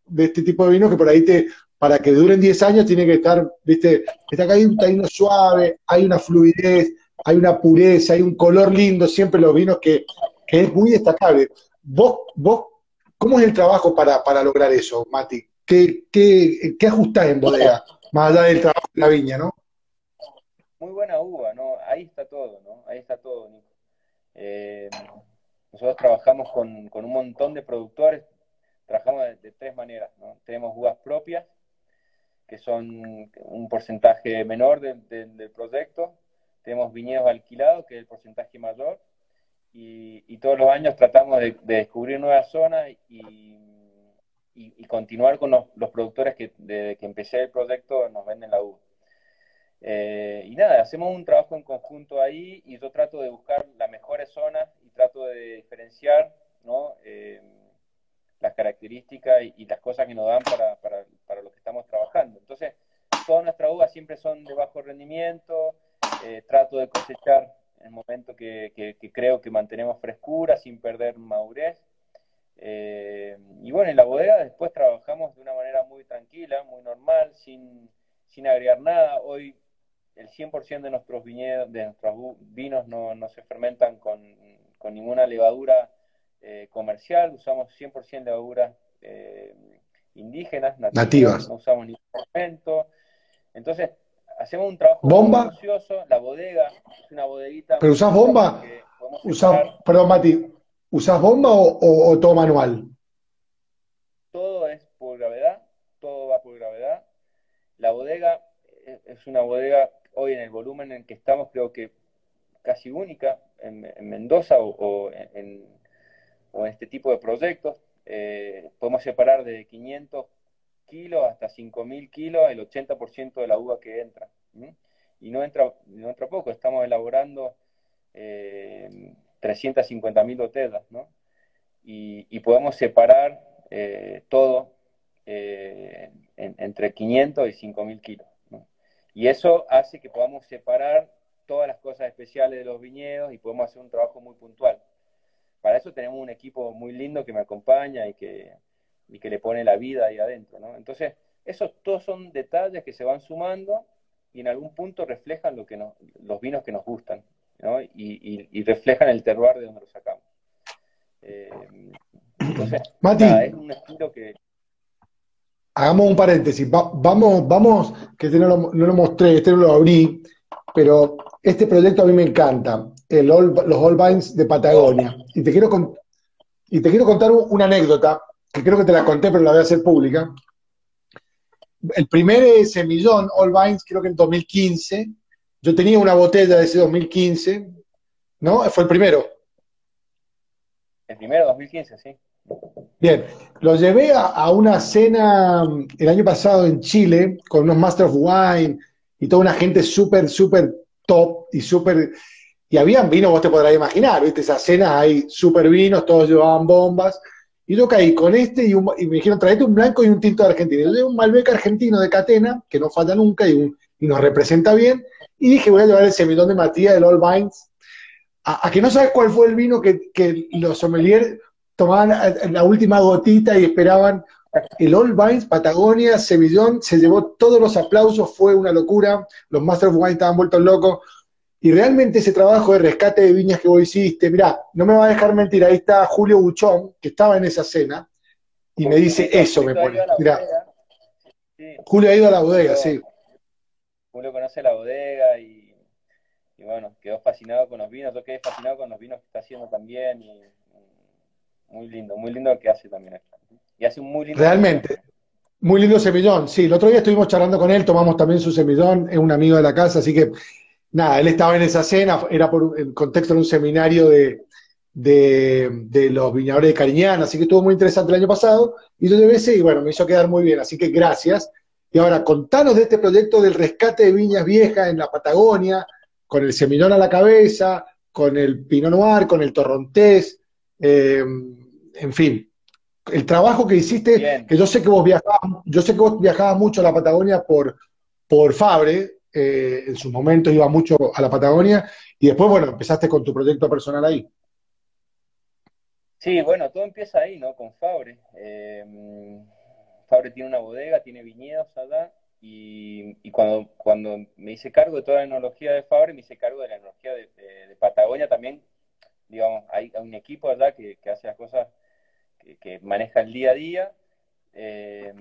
de este tipo de vinos, que por ahí te, para que duren 10 años, tiene que estar, viste, está acá hay un tanino suave, hay una fluidez, hay una pureza, hay un color lindo, siempre los vinos que, que es muy destacable. Vos, vos, ¿cómo es el trabajo para, para lograr eso, Mati? ¿Qué, qué, qué ajustás en bodega? Más allá del trabajo de la viña, ¿no? Muy buena uva, ¿no? Ahí está todo, ¿no? Ahí está todo, Nico. Eh, nosotros trabajamos con, un montón de productores, trabajamos de, tres maneras. Tenemos uvas propias, que son un porcentaje menor del proyecto, tenemos viñedos alquilados, que es el porcentaje mayor, y, todos los años tratamos de, descubrir nuevas zonas y, continuar con los, productores que desde que empecé el proyecto nos venden la uva. Eh, y nada, hacemos un trabajo en conjunto ahí y yo trato de buscar las mejores zonas trato de diferenciar ¿no? Eh, las características y, las cosas que nos dan para, para, para, lo que estamos trabajando. Entonces, todas nuestras uvas siempre son de bajo rendimiento, eh, trato de cosechar en el momento que, creo que mantenemos frescura sin perder madurez. y bueno, en la bodega después trabajamos de una manera muy tranquila, muy normal, sin, sin agregar nada. Hoy el 100% de nuestros viñedos, de nuestros vinos no, se fermentan con, ninguna levadura eh, comercial, usamos 100% levaduras eh, indígenas, nativas, no usamos ningún fermento. Entonces, hacemos un trabajo ¿Bomba? la bodega es una bodeguita... ¿Pero usás bomba? perdón, Mati, ¿usás bomba o todo manual? Todo es por gravedad, todo va por gravedad. La bodega es una bodega hoy en el volumen en que estamos, creo que casi única en, Mendoza o, en, este tipo de proyectos. Eh, podemos separar de 500 kilos hasta 5.000 kilos el 80% de la uva que entra. Y no entra, no entra poco, estamos elaborando eh, 350.000 botellas, ¿no? Y, podemos separar eh, todo eh, entre 500 y 5.000 kilos. Y eso hace que podamos separar todas las cosas especiales de los viñedos y podemos hacer un trabajo muy puntual. Para eso tenemos un equipo muy lindo que me acompaña y que, que le pone la vida ahí adentro. ¿no? Entonces, esos todos son detalles que se van sumando y en algún punto reflejan lo que los vinos que nos gustan ¿no? y, reflejan el terroir de donde los sacamos. Eh, entonces, es un estilo que, hagamos un paréntesis, vamos, vamos, que este no lo, mostré, este no lo abrí, pero este proyecto a mí me encanta, el los All Vines de Patagonia. Y te, quiero y te quiero contar una anécdota, que creo que te la conté, pero la voy a hacer pública. El primer semillón, All Vines, creo que en 2015, yo tenía una botella de ese 2015, ¿no? Fue el primero. El primero, 2015, sí. Bien, lo llevé a, una cena mm, el año pasado en Chile con unos Master of Wine y toda una gente súper, súper top y súper... Y habían vinos, vos te podrás imaginar, ¿viste? Esas cenas hay súper vinos, todos llevaban bombas. Y yo caí con este y, me dijeron, traete un blanco y un tinto de Argentina. Yo llevé un Malbec argentino de Catena, que no falta nunca y, nos representa bien. Y dije, voy a llevar el semillón de Matías, del All Vines. A, que no sabes cuál fue el vino que, que los sommeliers tomaban la última gotita y esperaban el All Vines, Patagonia, Semillón, se llevó todos los aplausos, fue una locura, los Master of Wine estaban vueltos locos, y realmente ese trabajo de rescate de viñas que vos hiciste, mirá, no me va a dejar mentir, ahí está Julio Buchón, que estaba en esa cena, y me dice, eso me pone, mirá. Julio ha ido a la bodega, sí. Julio conoce la bodega y, y, bueno, quedó fascinado con los vinos, yo quedé fascinado con los vinos que está haciendo también, y muy lindo, muy lindo lo que hace también Y hace un muy lindo. Realmente. Muy lindo semillón, sí. El otro día estuvimos charlando con él, tomamos también su semillón, es un amigo de la casa, así que nada, él estaba en esa cena, era por el contexto de un seminario de, de, los viñadores de Cariñana, así que estuvo muy interesante el año pasado, y yo llevé ese y bueno, me hizo quedar muy bien, así que gracias. Y ahora, contanos de este proyecto del rescate de viñas viejas en la Patagonia, con el semillón a la cabeza, con el Pinot Noir, con el Torrontés, eh, en fin, el trabajo que hiciste, que yo sé que vos viajabas, yo sé que vos viajabas mucho a la Patagonia por, por Fabre, eh, en sus momentos iba mucho a la Patagonia, y después, bueno, empezaste con tu proyecto personal ahí. Sí, bueno, todo empieza ahí, ¿no? Con Fabre. Eh, Fabre tiene una bodega, tiene viñedos allá, y, cuando, cuando me hice cargo de toda la enología de Fabre, me hice cargo de la enología de, Patagonia también. Digamos, hay, un equipo allá que, hace las cosas, que, maneja el día a día, eh,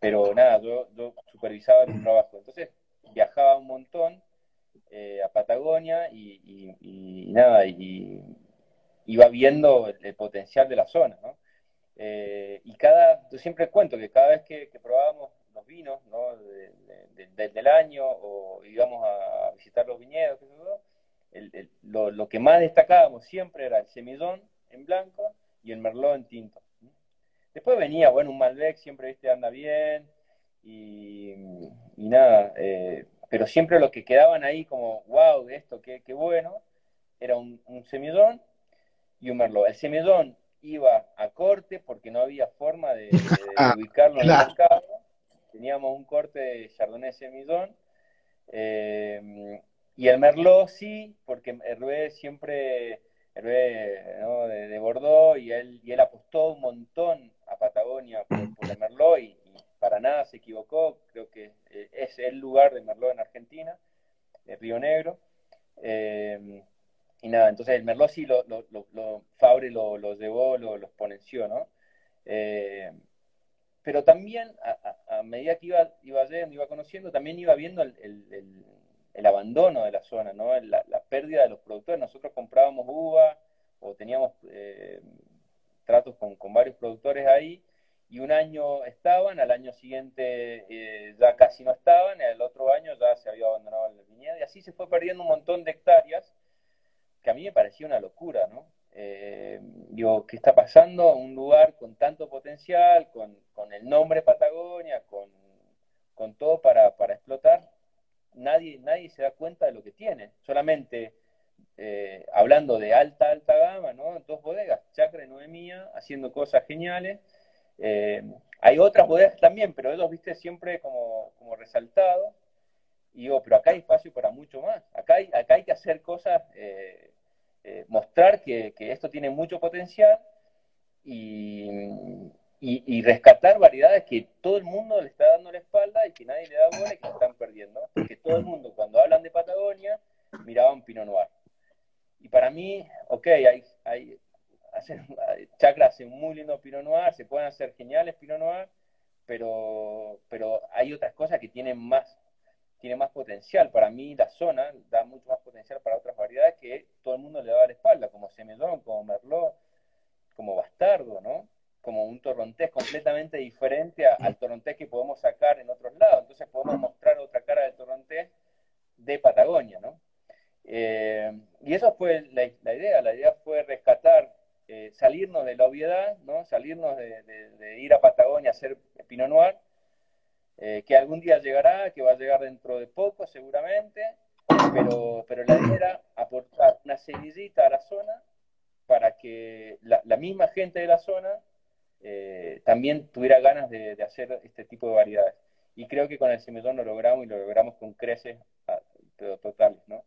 pero nada, yo, supervisaba el trabajo. Entonces viajaba un montón eh, a Patagonia y, nada, y iba viendo el, potencial de la zona, ¿no? Eh, y cada, yo siempre cuento que cada vez que, probábamos los vinos ¿no? del año o íbamos a visitar los viñedos, lo, que más destacábamos siempre era el semillón en blanco y el merlot en tinto. Después venía, bueno, un Malbec siempre, viste, anda bien y, nada, eh, pero siempre lo que quedaban ahí como, wow, esto, qué, qué bueno, era un, un semillón y un merlot. El semillón iba a corte porque no había forma de, ah, ubicarlo en el mercado. Teníamos un corte de Chardonnay semillón. Eh, y el merlot sí, porque Hervé siempre, Hervé ¿no? de, Bordeaux, y él, y él apostó un montón a Patagonia por, el merlot y, para nada se equivocó. Creo que eh, es el lugar de merlot en Argentina, de Río Negro. Eh, y nada, entonces el Merlot sí lo, lo, lo, Fabre lo, llevó, lo, exponenció, ¿no? Eh, pero también a, medida que iba, iba yendo, iba conociendo, también iba viendo el, abandono de la zona, ¿no? La, la, pérdida de los productores. Nosotros comprábamos uva o teníamos eh, tratos con, varios productores ahí y un año estaban, al año siguiente eh, ya casi no estaban, al otro año ya se había abandonado el viñedo y así se fue perdiendo un montón de hectáreas que a mí me parecía una locura, ¿no? Eh, ¿qué está pasando? Un lugar con tanto potencial, con, el nombre Patagonia, con, todo para, explotar, nadie, nadie se da cuenta de lo que tiene. Solamente eh, hablando de alta, alta gama, ¿no? Dos bodegas, Chacra y Noemía, haciendo cosas geniales. Eh, hay otras bodegas también, pero ellos, viste, siempre como, como resaltado. Y digo, pero acá hay espacio para mucho más. Acá hay, acá hay que hacer cosas eh, mostrar que, esto tiene mucho potencial y, rescatar variedades que todo el mundo le está dando la espalda y que nadie le da bola y que están perdiendo. Porque todo el mundo, cuando hablan de Patagonia, miraban Pinot Noir. Y para mí, ok, hay, hay, Chacra hace muy lindo Pinot Noir, se pueden hacer geniales Pinot Noir, pero, pero hay otras cosas que tienen más tiene más potencial. Para mí la zona da mucho más potencial para otras variedades que todo el mundo le da la espalda, como Semillon, como Merlot, como Bastardo, ¿no? Como un torrontés completamente diferente al torrontés que podemos sacar en otros lados. Entonces podemos mostrar otra cara del torrontés de Patagonia, ¿no? Eh, y eso fue la, idea. La idea fue rescatar, eh, salirnos de la obviedad, ¿no? Salirnos de, ir a Patagonia a hacer Pinot Noir eh, que algún día llegará, que va a llegar dentro de poco seguramente, pero, pero la idea era aportar una semillita a la zona para que la, misma gente de la zona eh, también tuviera ganas de, hacer este tipo de variedades. Y creo que con el semillón lo logramos y lo logramos con creces ah, totales. ¿no?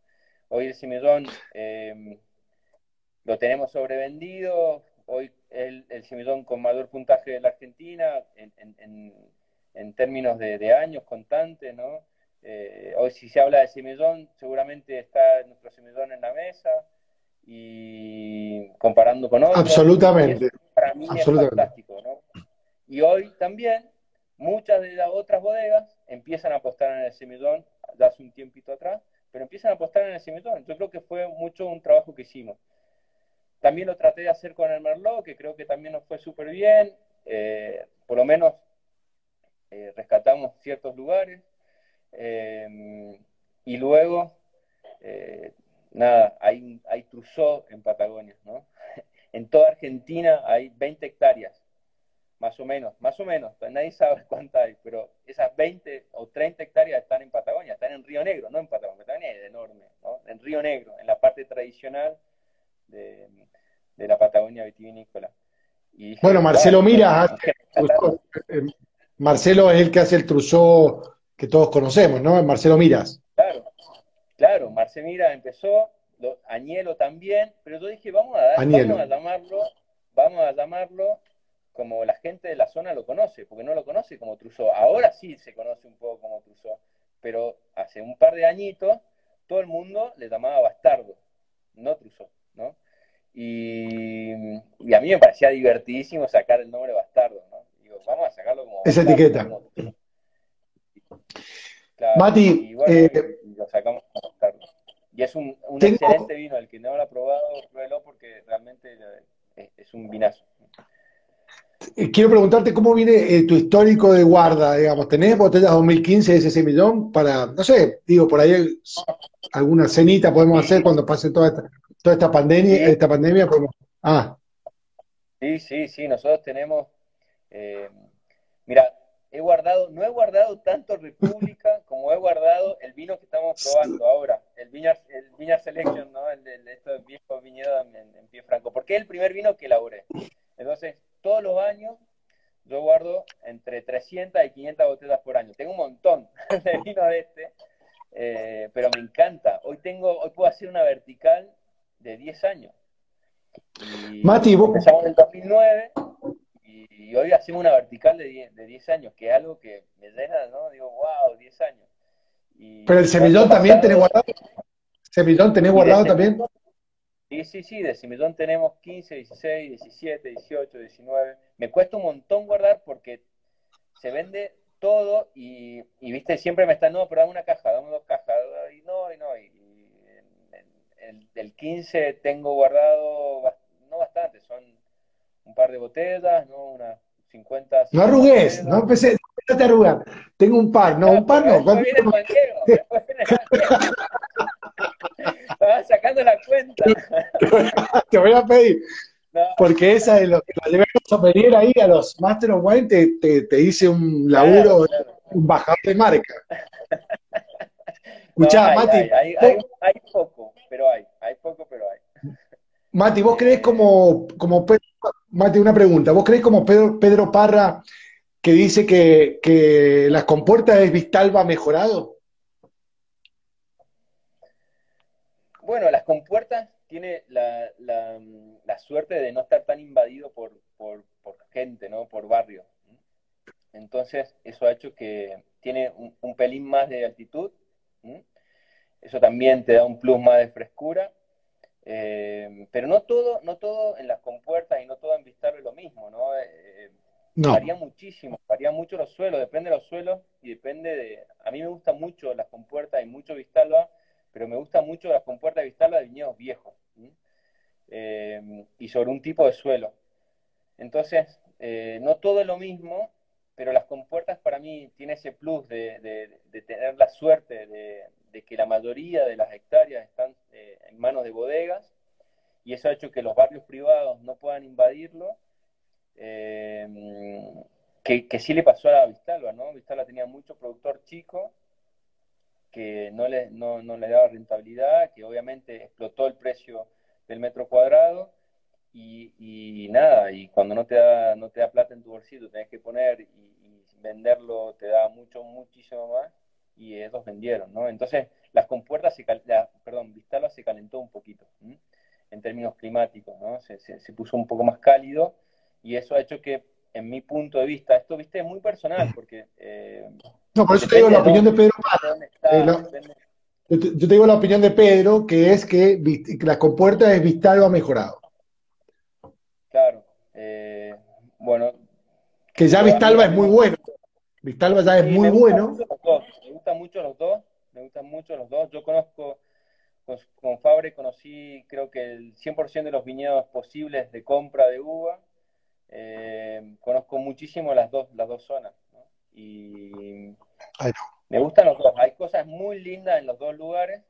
Hoy el semillón eh, lo tenemos sobrevendido, hoy el, el semillón con mayor puntaje de la Argentina en, en en términos de, años constantes, ¿no? Eh, hoy si se habla de semillón, seguramente está nuestro semillón en la mesa y comparando con otros. Absolutamente. Para mí es fantástico, ¿no? Y hoy también muchas de las otras bodegas empiezan a apostar en el semillón, ya hace un tiempito atrás, pero empiezan a apostar en el semillón. Yo creo que fue mucho un trabajo que hicimos. también lo traté de hacer con el Merlot, que creo que también nos fue súper bien. Eh, por lo menos eh, rescatamos ciertos lugares. y luego, nada, hay, hay Trousseau en Patagonia, ¿no? En toda Argentina hay 20 hectáreas, más o menos, más o menos, nadie sabe cuántas hay, pero esas 20 o 30 hectáreas están en Patagonia, están en Río Negro, no en Patagonia, Patagonia es enorme, ¿no? En Río Negro, en la parte tradicional de, la Patagonia vitivinícola. bueno, Marcelo Mira, eh, Marcelo es el que hace el truzó que todos conocemos, ¿no? Marcelo Miras. Claro, claro, Marcelo Mira empezó, Añelo también, pero yo dije, vamos a, dar, vamos a llamarlo, vamos a llamarlo como la gente de la zona lo conoce, porque no lo conoce como Truzó. Ahora sí se conoce un poco como Truzó, pero hace un par de añitos todo el mundo le llamaba Bastardo, no Truzó, ¿no? Y, a mí me parecía divertidísimo sacar el nombre Bastardo, ¿no? Digo, vamos a sacarlo como... Esa etiqueta. Mati, y eh, lo sacamos como Bastardo. Y es un, excelente vino, el que no lo ha probado, pruébelo porque realmente es un vinazo. Eh, quiero preguntarte cómo viene eh, tu histórico de guarda, digamos, ¿tenés botellas 2015 de ese semillón para, no sé, digo, por ahí alguna cenita podemos hacer cuando pase toda esta, toda esta pandemia, esta pandemia, ah. Sí, sí, sí, nosotros tenemos, eh, mira, he guardado, no he guardado tanto República como he guardado el vino que estamos probando ahora, el Viñar, el Selection, ¿no? El de, estos viejos viñedos en, en Pie Franco, porque es el primer vino que elaboré. Entonces, todos los años yo guardo entre 300 y 500 botellas por año. Tengo un montón de vino de este, eh, pero me encanta. Hoy tengo, hoy puedo hacer una vertical de 10 años. Mati, vos... Empezamos en el 2009 y, hoy hacemos una vertical de 10, de 10 años, que es algo que me llena, ¿no? Digo, wow, 10 años. pero el semillón también tenés guardado. ¿Semillón tenés guardado también? Sí, sí, sí, de Simillón tenemos 15, 16, 17, 18, 19. Me cuesta un montón guardar porque se vende todo y, viste, siempre me están, no, pero dame una caja, dame dos cajas, y no, y no, y, el, el 15 tengo guardado, no bastante, son un par de botellas, ¿no? Unas 50. No arrugues, no empecé, no te arrugar. Tengo un par, no, un par no. Viene el banquero, Estaba sacando la cuenta. te voy a pedir. Porque esa de lo que lo llevamos a pedir ahí a los Master of Wine te, te, hice un laburo, un bajador de marca. Escuchá, Mati. Hay, hay, poco, pero hay. Hay poco, pero hay. Mati, ¿vos crees como, como Pedro, Mati, una pregunta, ¿vos crees como Pedro, Pedro Parra que dice que, que las compuertas de Vistalba mejorado? Bueno, las compuertas tiene la, suerte de no estar tan invadido por, por, gente, ¿no? Por barrio. Entonces, eso ha hecho que tiene un, pelín más de altitud. Eso también te da un plus más de frescura. Eh, pero no todo, no todo en las compuertas y no todo en Vistalba es lo mismo, ¿no? Eh, varía muchísimo, varía mucho los suelos, depende de los suelos y depende de... A mí me gustan mucho las compuertas y mucho Vistalba, pero me gusta mucho las compuertas de Vistalba de viñedos viejos eh, y sobre un tipo de suelo. Entonces, eh, no todo es lo mismo, pero las compuertas para mí tiene ese plus de, tener la suerte de, que la mayoría de las hectáreas están eh, en manos de bodegas y eso ha hecho que los barrios privados no puedan invadirlo. que, que sí le pasó a Vistalba, ¿no? Vistalba tenía mucho productor chico que no le, no, no le daba rentabilidad, que obviamente explotó el precio del metro cuadrado y, y, nada, y cuando no te, da, no te da plata en tu bolsillo, tenés que poner y, venderlo te da mucho, muchísimo más y ellos vendieron, ¿no? Entonces, las compuertas, se perdón, Vistalba se calentó un poquito en términos climáticos, ¿no? Se, se, puso un poco más cálido y eso ha hecho que, en mi punto de vista, esto, viste, es muy personal porque... Eh, no, por eso te digo la opinión de Pedro. Eh, yo, te, digo la opinión de Pedro, que es que la compuerta de Vistalba ha mejorado. Claro. Eh, bueno. Que ya Vistalba es muy bueno. Vistalba ya es muy bueno. Gustan mucho los dos. Me gustan mucho los dos. Yo conozco con, Fabre conocí creo que el 100% de los viñedos posibles de compra de uva. Eh, conozco muchísimo las dos, las dos zonas. Y me gustan los dos. Hay cosas muy lindas en los dos lugares.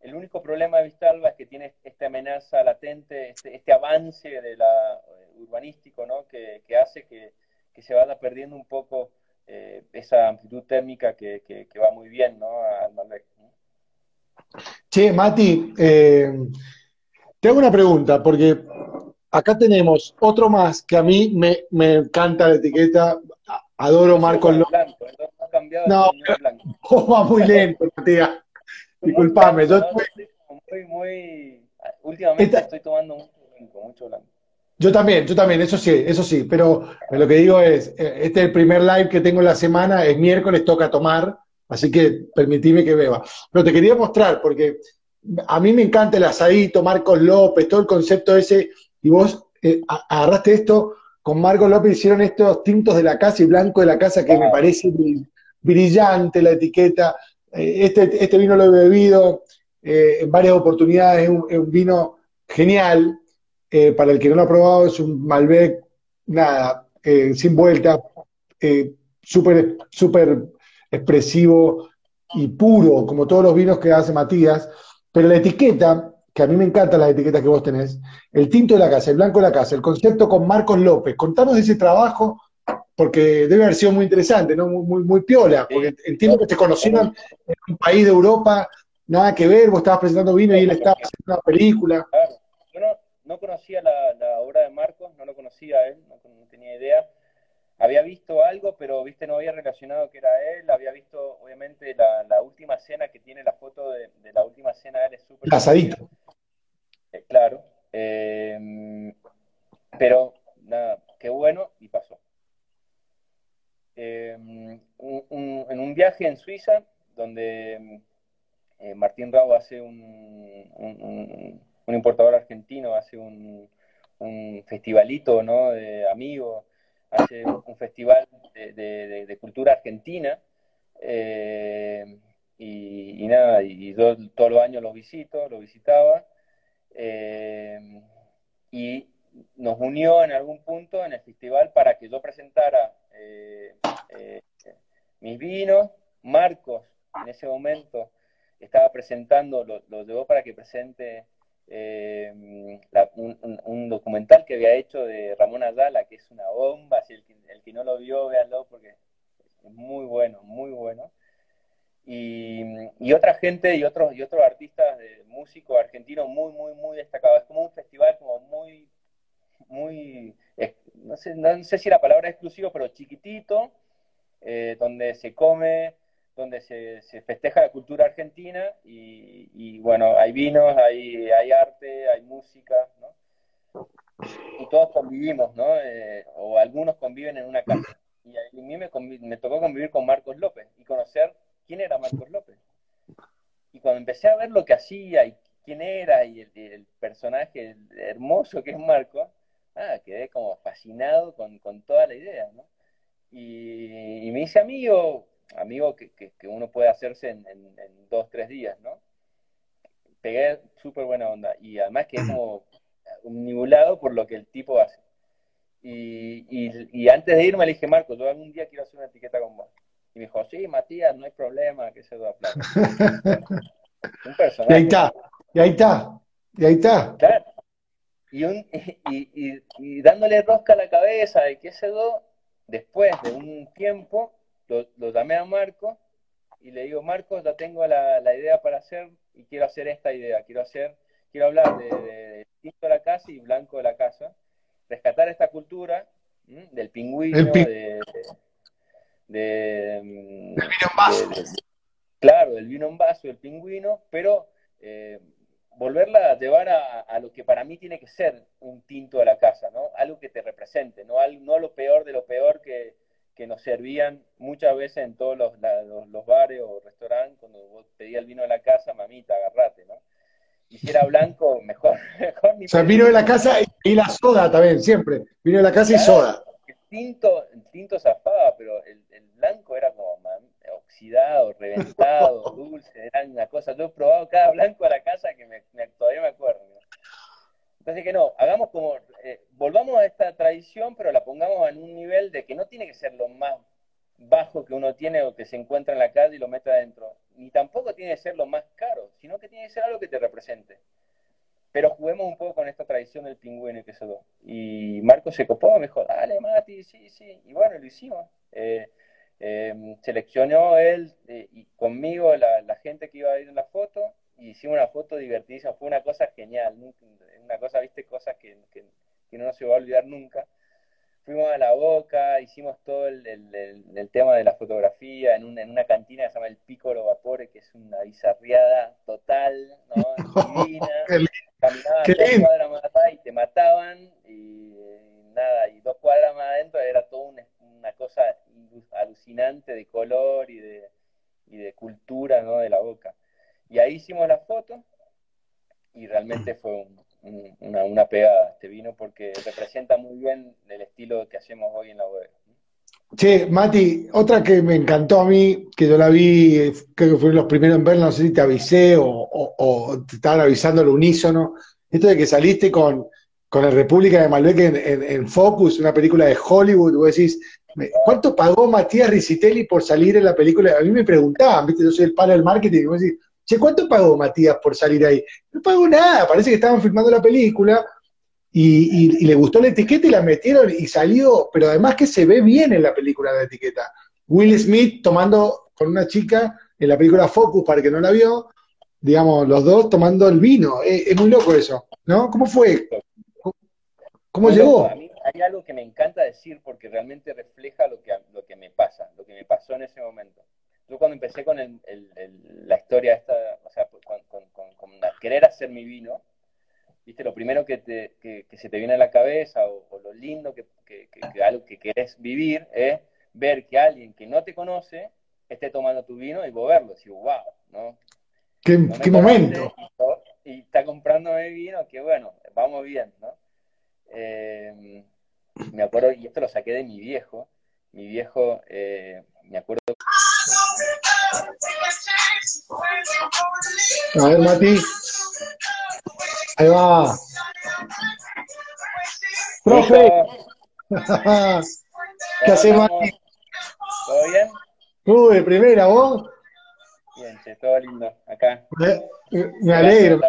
El único problema de Vistalba es que tiene esta amenaza latente, este, este avance de la, eh, urbanístico, ¿no? que, hace que, se vaya perdiendo un poco eh, esa amplitud térmica que, va muy bien ¿no? al Malbec. Che, Mati, eh, te hago una pregunta, porque acá tenemos otro más que a mí me, encanta la etiqueta, adoro Marcos López. No, no va muy lento, Matías. Disculpame, yo estoy... Muy, muy... Últimamente estoy tomando mucho blanco, mucho blanco. Yo también, yo también, eso sí, eso sí, pero lo que digo es, eh, este es el primer live que tengo en la semana, es miércoles, toca tomar, Así que permitime que beba. Pero te quería mostrar, porque a mí me encanta el asadito, Marcos López, todo el concepto ese, y vos eh, agarraste esto, con Marcos López hicieron estos tintos de la casa y blanco de la casa que me parece brillante la etiqueta. Eh, este, este vino lo he bebido eh, en varias oportunidades, es un, vino genial. Para el que no lo ha probado, es un Malbec, nada, sin vuelta, súper, súper expresivo y puro, como todos los vinos que hace Matías, pero la etiqueta, que a mí me encantan las etiquetas que vos tenés, el tinto de la casa, el blanco de la casa, el concepto con Marcos López, contanos de ese trabajo, porque debe haber sido muy interesante, ¿no? Muy, muy, piola, porque entiendo que te conocieron en un país de Europa, nada que ver, vos estabas presentando vino y él estaba haciendo una película. No, conocía la, obra de Marcos, no lo conocía él, no tenía idea había visto algo, pero viste, no había relacionado que era él, había visto obviamente la, última cena que tiene la foto de, la última cena, él es súper... Casadito. Eh, claro, em, pero nada, qué bueno y pasó. Em, en un viaje en Suiza, donde eh, Martín Rao hace un, un, importador argentino, hace un, festivalito, ¿no? De amigos hace un festival de, cultura argentina. Eh, y, nada, y yo todos los años los visito, lo visitaba. Eh, y nos unió en algún punto en el festival para que yo presentara eh, mis vinos. Marcos, en ese momento, estaba presentando, lo llevó para que presente eh, un, documental que había hecho de Ramón Ayala, que es una bomba, si el, que no lo vio, véanlo porque es muy bueno, muy bueno. Y, otra gente y otros, y otros artistas, músicos argentinos muy, muy, muy destacados. Es como un festival como muy, muy, no sé, no sé si la palabra es exclusivo, pero chiquitito, eh, donde se come donde se, festeja la cultura argentina y, bueno, hay vinos, hay, hay, arte, hay música, ¿no? Y todos convivimos, ¿no? Eh, o algunos conviven en una casa. Y a mí me, me, tocó convivir con Marcos López y conocer quién era Marcos López. Y cuando empecé a ver lo que hacía y quién era y el, personaje hermoso que es Marcos, ah, quedé como fascinado con, con toda la idea, ¿no? Y, y me hice amigo, amigo que, uno puede hacerse en, dos, tres días, ¿no? Pegué súper buena onda y además que es como nibulado por lo que el tipo hace. Y, antes de irme le dije, Marco, yo algún día quiero hacer una etiqueta con vos. Y me dijo, sí, Matías, no hay problema, que se da plata. un personaje. Y ahí está, y ahí está, y ahí está. Claro. Y, un, y, dándole rosca a la cabeza de que se do, después de un tiempo, lo, llamé a Marco y le digo, Marco, ya tengo la, idea para hacer y quiero hacer esta idea, quiero hacer, quiero hablar de, tinto de la casa y blanco de la casa, rescatar esta cultura del pingüino, de, de, vino en vaso. claro, del vino en vaso, del pingüino, pero eh, volverla a llevar a, lo que para mí tiene que ser un tinto de la casa, ¿no? Algo que te represente, no, no lo peor de lo peor que, que nos servían muchas veces en todos los, los, bares o restaurantes, cuando vos pedías el vino de la casa, mamita, agarrate, ¿no? Y si era blanco, mejor, mejor ni O sea, vino de la casa y la soda también, siempre. Vino de la casa y soda. El tinto, el tinto zafaba, pero el, blanco era como oxidado, reventado, dulce, era una cosa. Yo he probado cada blanco a la casa que me, todavía me acuerdo. Entonces que no, hagamos como, eh, volvamos a esta tradición, pero la pongamos en un nivel de que no tiene que ser lo más bajo que uno tiene o que se encuentra en la calle y lo meta adentro, ni tampoco tiene que ser lo más caro, sino que tiene que ser algo que te represente. Pero juguemos un poco con esta tradición del pingüino y que eso. Y Marco se copó, me dijo, dale Mati, sí, sí. Y bueno, lo hicimos. Eh, eh, seleccionó él eh, y conmigo la, la, gente que iba a ir en la foto y hicimos una foto divertidísima. Fue una cosa genial, una cosa, viste, cosas que, que, que no se va a olvidar nunca fuimos a la boca, hicimos todo el, el, tema de la fotografía en, en, una cantina que se llama el Piccolo Vapore, que es una bizarriada total, ¿no? Divina. Caminabas dos cuadras más atrás y te mataban, y, nada, y dos cuadras más adentro era toda una, una, cosa alucinante de color y de, y de cultura, ¿no? De la boca. Y ahí hicimos la foto, y realmente fue un, una, una pegada este vino porque representa muy bien el estilo que hacemos hoy en la bodega. Che, Mati, otra que me encantó a mí, que yo la vi, creo que fueron los primeros en verla, no sé si te avisé o, te estaban avisando al unísono, esto de que saliste con, con la República de Malbec en, Focus, una película de Hollywood, vos decís, ¿cuánto pagó Matías Ricitelli por salir en la película? A mí me preguntaban, viste, yo soy el palo del marketing, y vos decís, Che, ¿cuánto pagó Matías por salir ahí? No pagó nada, parece que estaban filmando la película y, le gustó la etiqueta y la metieron y salió, pero además que se ve bien en la película la etiqueta. Will Smith tomando con una chica en la película Focus, para que no la vio, digamos, los dos tomando el vino. Es, muy loco eso, ¿no? ¿Cómo fue? ¿Cómo, llegó? A mí hay algo que me encanta decir porque realmente refleja lo que, lo que me pasa, lo que me pasó en ese momento yo cuando empecé con la historia esta, o sea, con, querer hacer mi vino, viste, lo primero que, se te viene a la cabeza o, lo lindo que, algo que querés vivir es ver que alguien que no te conoce esté tomando tu vino y vos verlo, decir, wow, ¿no? ¿Qué, momento? Y, está comprando mi vino, que bueno, vamos bien, ¿no? Eh, me acuerdo, y esto lo saqué de mi viejo, mi viejo, eh, me acuerdo a ver, Mati. Ahí va. Profe. ¿Qué haces, Mati? ¿Todo bien? Tú, de primera, ¿vos? Bien, che, todo lindo. Acá. Me, alegro.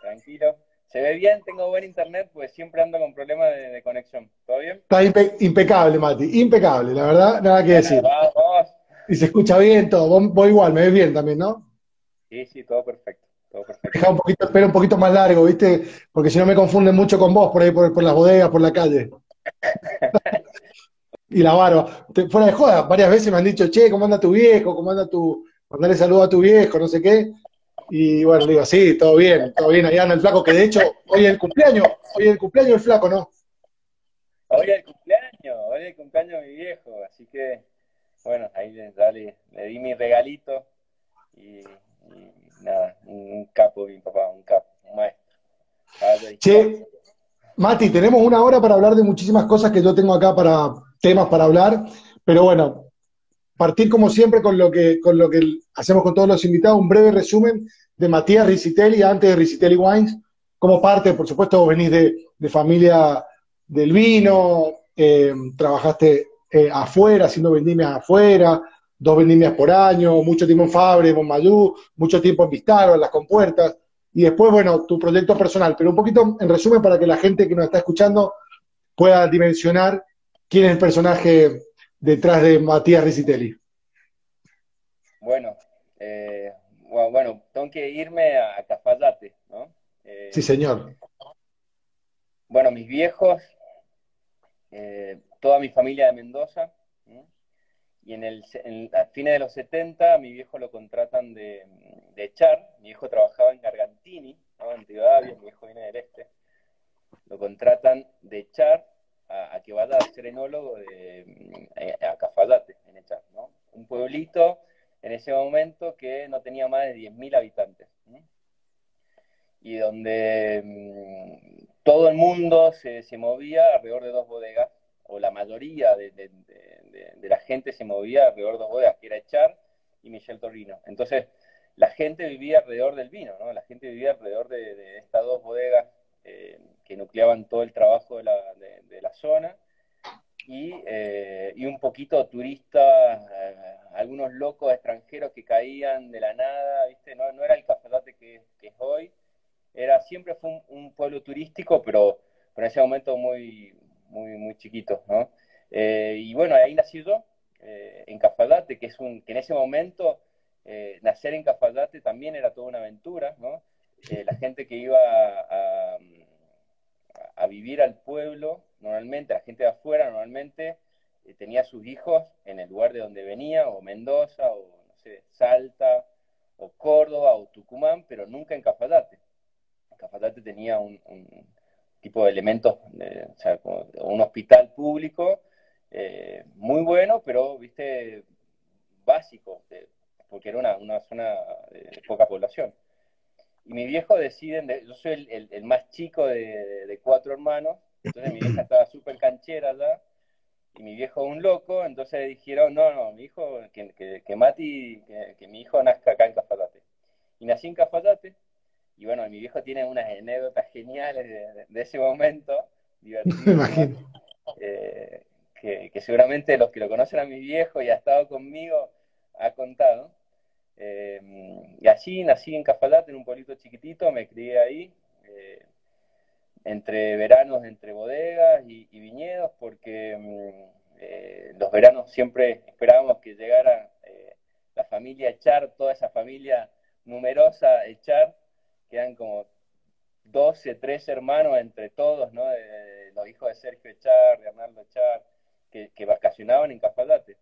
Tranquilo. ¿Se ve bien? ¿Tengo buen internet? Pues siempre ando con problemas de, conexión. ¿Todo bien? Está impecable, Mati. Impecable, la verdad, nada que decir. Vamos. Y se escucha bien todo. Vos, igual, me ves bien también, ¿no? Sí, sí, todo perfecto. Todo perfecto. Deja un poquito, espera un poquito más largo, ¿viste? Porque si no me confunden mucho con vos por ahí, por, las bodegas, por la calle. y la barba. fuera de joda, varias veces me han dicho, che, ¿cómo anda tu viejo? ¿Cómo anda tu. Mandale saludo a tu viejo, no sé qué. Y bueno, digo, sí, todo bien, todo bien, allá anda el flaco, que de hecho, hoy es el cumpleaños, hoy es el cumpleaños del flaco, ¿no? Hoy es el cumpleaños, hoy es el cumpleaños de mi viejo, así que bueno, ahí le, le di mi regalito y, nada, un, capo mi papá, un capo, un maestro. Che, Mati, tenemos una hora para hablar de muchísimas cosas que yo tengo acá para temas para hablar, pero bueno, partir como siempre con lo que, con lo que hacemos con todos los invitados, un breve resumen de Matías Ricitelli, antes de Ricitelli Wines, como parte, por supuesto, venís de, de familia del vino, eh, trabajaste eh, afuera, haciendo vendimias afuera, dos vendimias por año, mucho tiempo en Fabre, en Montmayú, mucho tiempo en Vistaro, en las compuertas, y después, bueno, tu proyecto personal. Pero un poquito en resumen para que la gente que nos está escuchando pueda dimensionar quién es el personaje detrás de Matías Ricitelli. Bueno, eh, bueno, tengo que irme a Cafayate, ¿no? Eh, sí, señor. Bueno, mis viejos toda mi familia de Mendoza. Y en el, a fines de los 70 mi viejo lo contratan de, echar. Mi viejo trabajaba en Gargantini, en Rivadavia, mi viejo viene del este. Lo contratan de echar a, que vaya a ser enólogo de, a, Cafayate, en echar. ¿no? Un pueblito en ese momento que no tenía más de 10.000 habitantes. Y donde mm, todo el mundo se, se movía alrededor de dos bodegas o la mayoría de, la gente se movía alrededor de dos bodegas, que era echar y Michel Torino. Entonces, la gente vivía alrededor del vino, ¿no? La gente vivía alrededor de, estas dos bodegas eh, que nucleaban todo el trabajo de la, la zona y, eh, y, un poquito turistas, eh, algunos locos extranjeros que caían de la nada, ¿viste? No, no era el cafetate que, que, es hoy, era, siempre fue un, pueblo turístico, pero, pero, en ese momento muy, muy, muy chiquito, ¿no? y bueno, ahí nací yo, en Cafadate, que, es un, que en ese momento eh, nacer en Cafayate también era toda una aventura, ¿no? Eh, la gente que iba a, a, vivir al pueblo, normalmente, la gente de afuera, normalmente eh, tenía sus hijos en el lugar de donde venía, o Mendoza, o no sé, Salta, o Córdoba, o Tucumán, pero nunca en Cafayate. Cafayate tenía un, tipo de elementos, o sea, un hospital público muy bueno, pero, viste, básico, porque era una, una zona de poca población. Y mi viejo deciden, yo soy el, el, más chico de, de, cuatro hermanos, entonces mi vieja estaba súper canchera ya, y mi viejo un loco, entonces dijeron, no, no, mi hijo, que, que, que Mati, que, mi hijo nazca acá en Cafayate. Y nací en Cafayate, y bueno, mi viejo tiene unas anécdotas geniales de, de, ese momento, divertidas. Eh, que, que seguramente los que lo conocen a mi viejo y ha estado conmigo ha contado. Eh, y así nací en Cafalate, en un pueblito chiquitito, me crié ahí, eh, entre veranos, entre bodegas y, viñedos, porque mm, eh, los veranos siempre esperábamos que llegara la familia Echar, toda esa familia numerosa Echar, que eran como 12, 13 hermanos entre todos, ¿no? los hijos de Sergio Echar, de Arnaldo Echar, que, vacacionaban en Cafalate.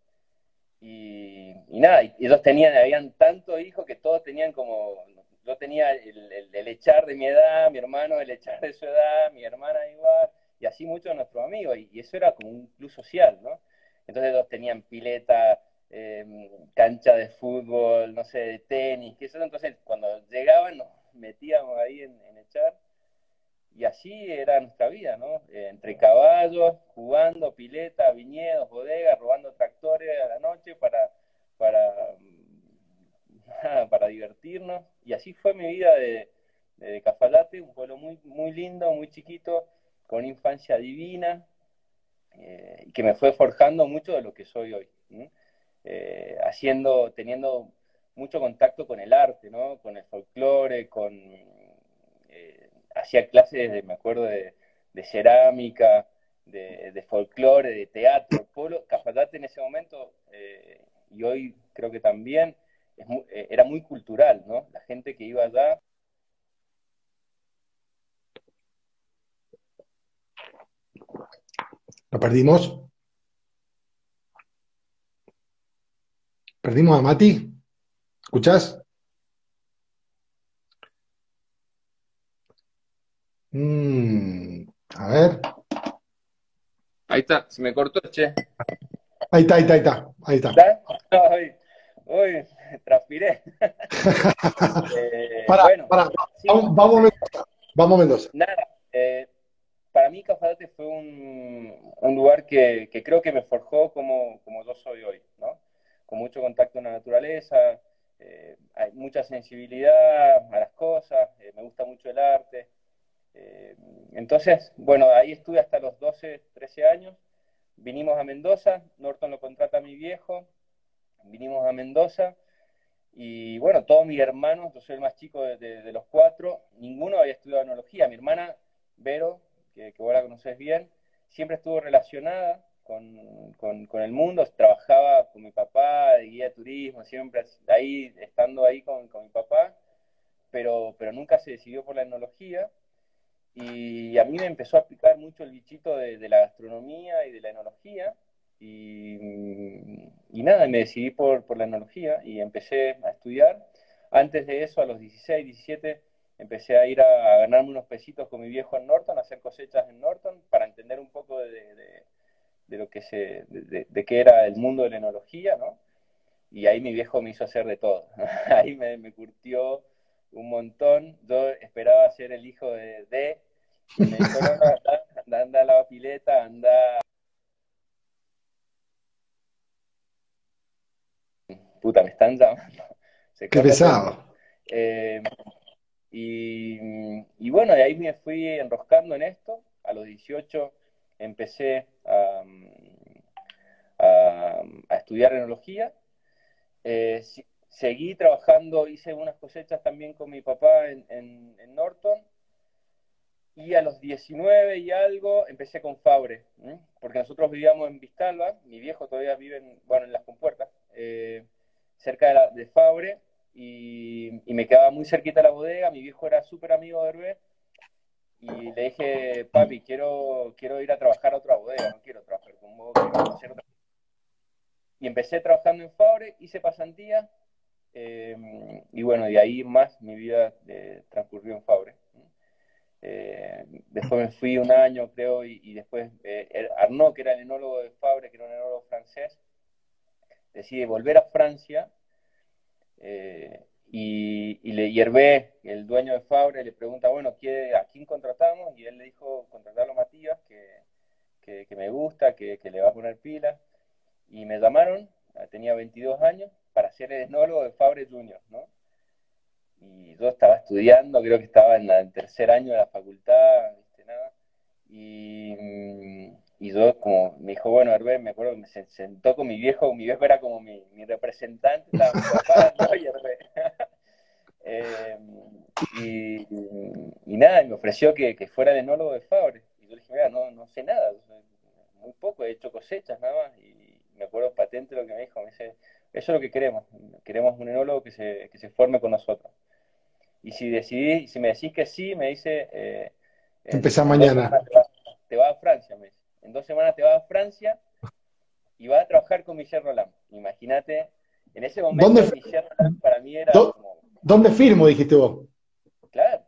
Y, nada, ellos tenían, habían tantos hijos que todos tenían como, yo tenía el, echar de mi edad, mi hermano el echar de su edad, mi hermana igual, y así muchos de nuestros amigos, y, eso era como un club social, ¿no? Entonces ellos tenían pileta, em, cancha de fútbol, no sé, de tenis, que eso, entonces cuando llegaban nos metíamos ahí en, en echar, y así era nuestra vida, ¿no? Eh, entre caballos, jugando, pileta, viñedos, bodegas, robando tractores a la noche para, para, para divertirnos. Y así fue mi vida de, de, Cafalate, un pueblo muy, muy lindo, muy chiquito, con infancia divina, eh, que me fue forjando mucho de lo que soy hoy. Eh, haciendo, teniendo mucho contacto con el arte, ¿no? Con el folclore, con hacía clases, me acuerdo, de, cerámica, de, de folclore, de teatro, polo. Cafayate en ese momento, eh, y hoy creo que también, eh, era muy cultural, ¿no? La gente que iba allá. ¿Lo perdimos? ¿Perdimos a Mati? ¿Escuchás? Mm, a ver. Ahí está, se me cortó, che. Ahí está, ahí está, ahí está. Ahí está. Uy, transpiré. eh, para, bueno, para. Vamos, vamos, Mendoza. Vamos Mendoza. Nada, eh, para mí Cafadate fue un, un lugar que, que, creo que me forjó como, como yo soy hoy, ¿no? Con mucho contacto con la naturaleza, eh, hay mucha sensibilidad a las cosas, eh, me gusta mucho el arte. Eh, entonces, bueno, ahí estuve hasta los 12, 13 años. Vinimos a Mendoza, Norton lo contrata a mi viejo, vinimos a Mendoza y bueno, todos mis hermanos, yo soy el más chico de, los cuatro, ninguno había estudiado enología. Mi hermana, Vero, que, que vos la conoces bien, siempre estuvo relacionada con, con, el mundo, trabajaba con mi papá de guía de turismo, siempre ahí, estando ahí con, con mi papá, pero, pero nunca se decidió por la enología. Y a mí me empezó a picar mucho el bichito de, la gastronomía y de la enología. Y, y nada, me decidí por, por, la enología y empecé a estudiar. Antes de eso, a los 16, 17, empecé a ir a, ganarme unos pesitos con mi viejo en Norton, a hacer cosechas en Norton, para entender un poco de, de, de lo que se, de, qué era el mundo de la enología, ¿no? Y ahí mi viejo me hizo hacer de todo. ahí me, me curtió un montón. Yo esperaba ser el hijo de, de me dijo, anda, anda, a la pileta, anda. puta, me están llamando. Qué pesado. Eh, y, bueno, de ahí me fui enroscando en esto. A los 18 empecé a, estudiar enología. Eh, seguí trabajando, hice unas cosechas también con mi papá en, Norton. Y a los 19 y algo empecé con Fabre, porque nosotros vivíamos en Vistalba, mi viejo todavía vive en, bueno, en las compuertas, eh, cerca de, de Fabre, y, me quedaba muy cerquita la bodega, mi viejo era súper amigo de Hervé, y le dije, papi, quiero, quiero ir a trabajar a otra bodega, no quiero trabajar con vos, quiero hacer otra Y empecé trabajando en Fabre, hice pasantía, em, y bueno, de ahí más mi vida eh, transcurrió en Fabre. Eh, después me fui un año, creo, y, después eh, Arnaud, que era el enólogo de Fabre, que era un enólogo francés, decide volver a Francia eh, y, y, le el dueño de Fabre, le pregunta, bueno, ¿a quién contratamos? Y él le dijo, contratarlo a Matías, que, que, me gusta, que, le va a poner pilas. Y me llamaron, tenía 22 años, para ser el etnólogo de Fabre Junior, ¿no? Y yo estaba estudiando, creo que estaba en el tercer año de la facultad, ¿viste? Nada. Y, y yo como me dijo, bueno, Hervé, me acuerdo que me sentó con mi viejo, mi viejo era como mi, mi representante, estaba papá, no, Hervé. Eh, y, y, nada, me ofreció que, que fuera el enólogo de Fabre. Y yo le dije, mira, no, no sé nada, muy poco, he hecho cosechas nada más. Y me acuerdo patente lo que me dijo, me dice, eso es lo que queremos, queremos un enólogo que se, que se forme con nosotros. Y si decidí, si me decís que sí, me dice... Eh, Empezá mañana. Te va, a Francia, me dice en dos semanas te vas a Francia y vas a trabajar con Michel Roland. Imagínate, en ese momento Michel Roland para mí era como... ¿Dónde firmo, dijiste vos? Claro,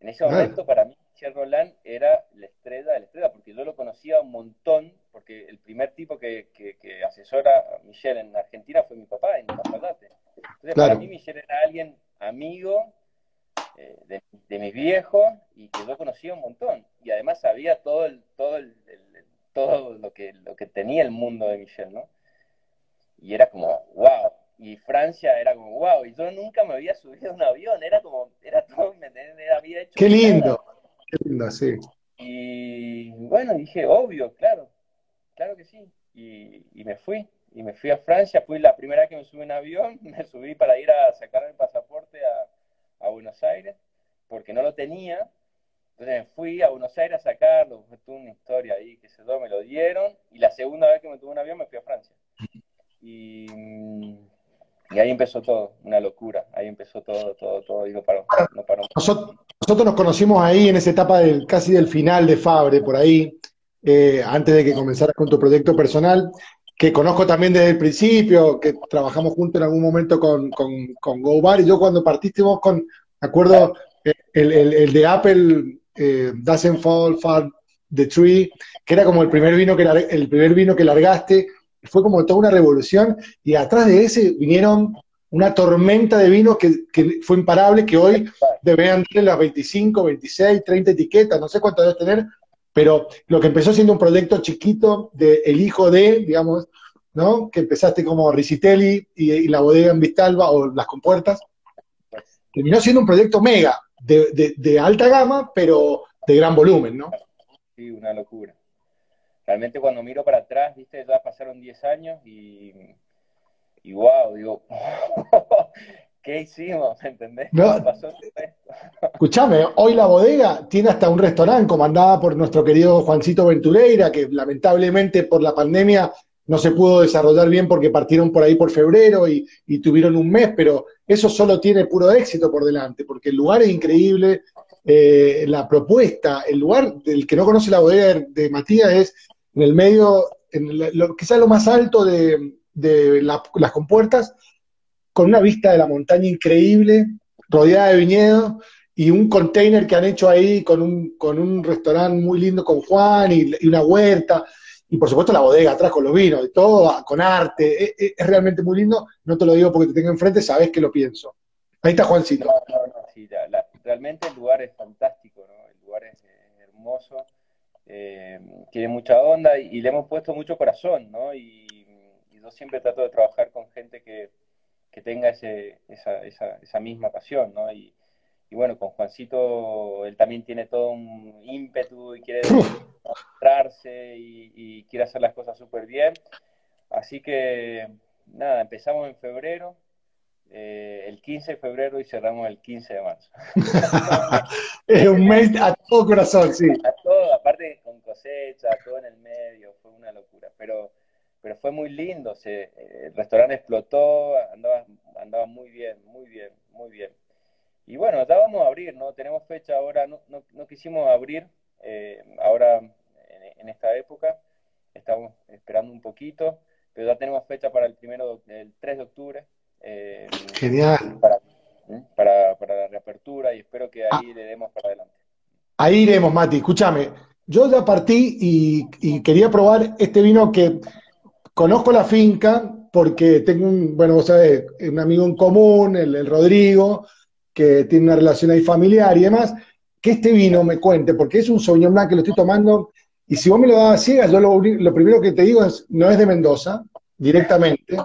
en ese momento para mí Michel Roland era la estrella de la estrella, porque yo lo conocía un montón, porque el primer tipo que, que, asesora a Michel en Argentina fue mi papá, en Cafalate. Entonces para mí Michel era alguien amigo eh, de, de, mis viejos y que yo conocía un montón. Y además sabía todo el, todo el todo lo que, lo que tenía el mundo de Michel, ¿no? Y era como, wow. Y Francia era como, wow. Y yo nunca me había subido a un avión, era como, era todo, me, había hecho. Qué lindo, qué lindo, sí. Y bueno, dije, obvio, claro, claro que sí. Y, y me fui, y me fui a Francia, fui la primera vez que me subí en avión, me subí para ir a sacar el pasaporte a, a Buenos Aires, porque no lo tenía, entonces fui a Buenos Aires a sacarlo, tuve una historia ahí que se me lo dieron, y la segunda vez que me tuve un avión me fui a Francia. Y, y ahí empezó todo, una locura, ahí empezó todo, todo, todo, y no paró. No paró. Nosotros, nos conocimos ahí en esa etapa del, casi del final de Fabre, por ahí, eh, antes de que comenzaras con tu proyecto personal, que conozco también desde el principio, que trabajamos juntos en algún momento con, con, con GoBar, y yo cuando partiste vos con, me acuerdo, el, el, el de Apple eh, Doesn't Fall Far the Tree, que era como el primer vino que, el primer vino que largaste, fue como toda una revolución, y atrás de ese vinieron una tormenta de vinos que, fue imparable, que hoy deberían tener las 25, 26, 30 etiquetas, no sé cuánto debes tener, pero lo que empezó siendo un proyecto chiquito de el hijo de, digamos, ¿no? Que empezaste como Risitelli y, y la bodega en Vistalba o las compuertas, terminó siendo un proyecto mega, de, alta gama, pero de gran volumen, ¿no? Sí, una locura. Realmente cuando miro para atrás, viste, ya pasaron 10 años y, y wow, digo, ¿qué hicimos? ¿Entendés? No, escuchame, hoy la bodega tiene hasta un restaurante comandada por nuestro querido Juancito Ventureira, que lamentablemente por la pandemia no se pudo desarrollar bien porque partieron por ahí por febrero y, tuvieron un mes, pero eso solo tiene puro éxito por delante, porque el lugar es increíble, eh, la propuesta, el lugar, del que no conoce la bodega de, Matías es en el medio, en lo, quizás lo más alto de, las compuertas, con una vista de la montaña increíble, rodeada de viñedos, y un container que han hecho ahí con un, con un restaurante muy lindo con Juan y una huerta y por supuesto la bodega atrás con los vinos, de todo, con arte, es, realmente muy lindo, no te lo digo porque te tengo enfrente, sabes que lo pienso. Ahí está Juancito. Sí, realmente el lugar es fantástico, ¿no? el lugar es hermoso, eh, tiene mucha onda y, le hemos puesto mucho corazón, ¿no? Y, yo siempre trato de trabajar con gente que, que tenga esa, esa, esa misma pasión, ¿no? Y, y bueno, con Juancito él también tiene todo un ímpetu y quiere mostrarse y, quiere hacer las cosas súper bien. Así que nada, empezamos en febrero, eh, el 15 de febrero y cerramos el 15 de marzo. es un mes a todo corazón, sí. A todo, aparte con cosecha, todo en el medio, fue una locura. Pero, pero fue muy lindo, se, el restaurante explotó, andaba, andaba muy bien, muy bien, muy bien. Y bueno, ya vamos a abrir, ¿no? Tenemos fecha ahora, no, no, quisimos abrir eh, ahora en, esta época, estamos esperando un poquito, pero ya tenemos fecha para el primero, el 3 de octubre. Eh, Genial. ¿eh? Para, para, la reapertura y espero que ahí le demos para adelante. Ahí iremos, Mati. Escúchame, yo ya partí y, quería probar este vino que conozco la finca porque tengo un, bueno, vos sabés, un amigo en común, el, el Rodrigo, que tiene una relación ahí familiar y demás, que este vino me cuente, porque es un Sauvignon Blanc que lo estoy tomando, y si vos me lo das a ciegas, yo lo, primero que te digo es, no es de Mendoza, directamente,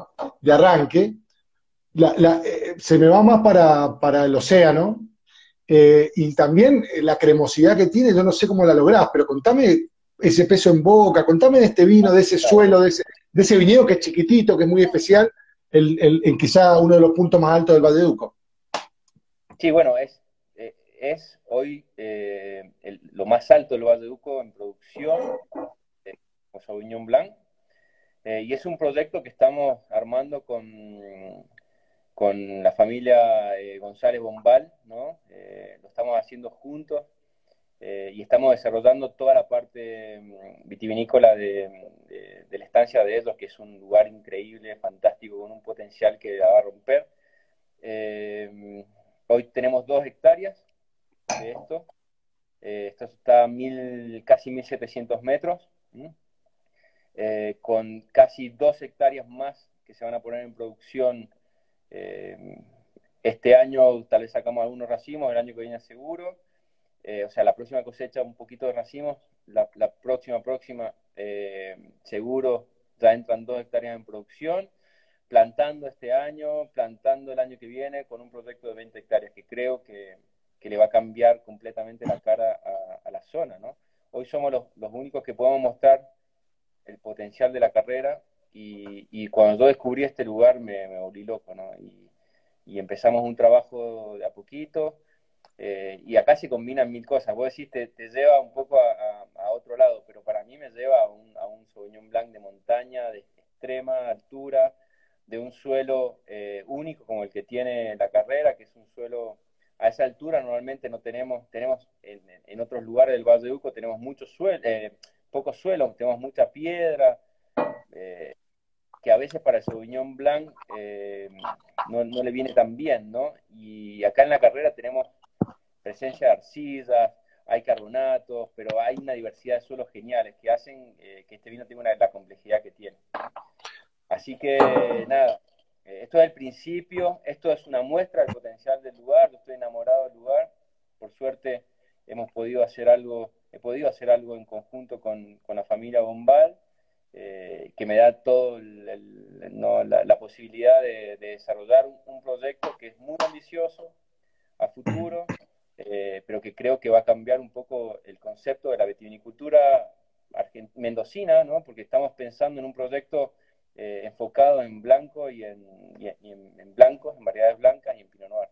de arranque, eh, se me va más para, el océano, eh, y también la cremosidad que tiene, yo no sé cómo la lográs, pero contame ese peso en boca, contame de este vino, de ese suelo, de ese, de ese viñedo que es chiquitito, que es muy especial, el, el, quizá uno de los puntos más altos del Valleduco. Sí, bueno, es, eh, es hoy eh, lo más alto del Valle de Uco en producción de Sauvignon Blanc. Eh, y es un proyecto que estamos armando con, con la familia González Bombal, ¿no? lo estamos haciendo juntos y estamos desarrollando toda la parte mm, vitivinícola de, la estancia de ellos, que es un lugar increíble, fantástico, con un potencial que va a romper. Hoy tenemos dos hectáreas de esto. Eh, esto está a mil, casi 1.700 metros, eh, con casi dos hectáreas más que se van a poner en producción. Eh, este año tal vez sacamos algunos racimos, el año que viene seguro. o sea, la próxima cosecha un poquito de racimos, la, la próxima, próxima, seguro ya entran dos hectáreas en producción plantando este año, plantando el año que viene con un proyecto de 20 hectáreas que creo que, le va a cambiar completamente la cara a, la zona. ¿no? Hoy somos los, únicos que podemos mostrar el potencial de la carrera y, cuando yo descubrí este lugar me, me volví loco. ¿no? Y, empezamos un trabajo de a poquito. Eh, y acá se combinan mil cosas. Vos decís, te, lleva un poco a, otro lado, pero para mí me lleva a un, a un Blanc de montaña, de extrema altura, de un suelo eh, único como el que tiene la carrera, que es un suelo a esa altura normalmente no tenemos, tenemos en, otros lugares del Valle de Uco tenemos mucho suelo, eh, poco suelo, tenemos mucha piedra, eh, que a veces para Sauvignon Blanc no, le viene tan bien, ¿no? Y acá en la carrera tenemos presencia de arcillas, hay carbonatos, pero hay una diversidad de suelos geniales que hacen que este vino tenga una, la complejidad que tiene. Así que nada, eh, esto es el principio, esto es una muestra del potencial del lugar, yo estoy enamorado del lugar, por suerte hemos podido hacer algo, he podido hacer algo en conjunto con, la familia Bombal, eh, que me da todo la, posibilidad de, desarrollar un, proyecto que es muy ambicioso a futuro, eh, pero que creo que va a cambiar un poco el concepto de la vitivinicultura mendocina, ¿no? porque estamos pensando en un proyecto eh, enfocado en blanco y en, en, blancos, en variedades blancas y en Pinot Noir,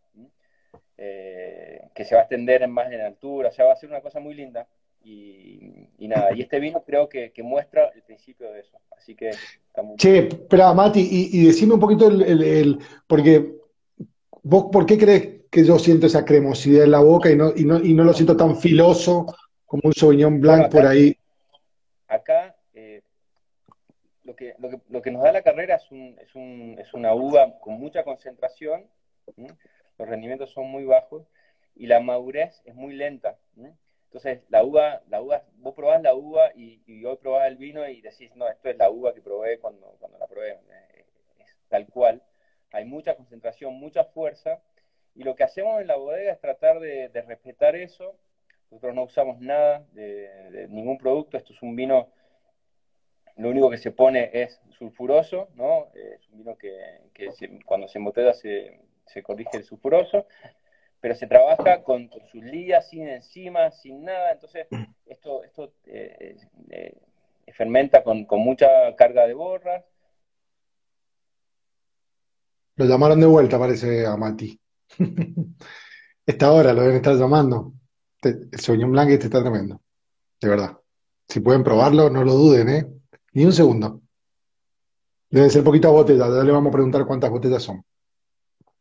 eh, que se va a extender en más en altura, o sea, va a ser una cosa muy linda. Y, nada, y este vino creo que, muestra el principio de eso. Así que Che, espera, Mati, y, decime un poquito el, porque vos, ¿por qué crees que yo siento esa cremosidad en la boca y no, y no, y no lo siento tan filoso como un Sauvignon Blanc por ahí? Acá lo que, lo que, lo que nos da la carrera es, un, es, un, es una uva con mucha concentración, los rendimientos son muy bajos y la madurez es muy lenta. Entonces, la uva, la uva, vos probás la uva y, y, hoy probás el vino y decís, no, esto es la uva que probé cuando, cuando la probé. Es tal cual. Hay mucha concentración, mucha fuerza. Y lo que hacemos en la bodega es tratar de, respetar eso. Nosotros no usamos nada de, ningún producto. Esto es un vino lo único que se pone es sulfuroso, ¿no? Es un vino que, cuando se embotella se, se, corrige el sulfuroso, pero se trabaja con, sus lías, sin enzimas, sin nada, entonces esto, esto eh, eh, fermenta con, mucha carga de borras. Lo llamaron de vuelta, parece a Mati. Esta hora lo deben estar llamando. El Sauvignon Blanc este está tremendo, de verdad. Si pueden probarlo, no lo duden, ¿eh? Ni un segundo. Debe ser poquita botella, ya le vamos a preguntar cuántas botellas son.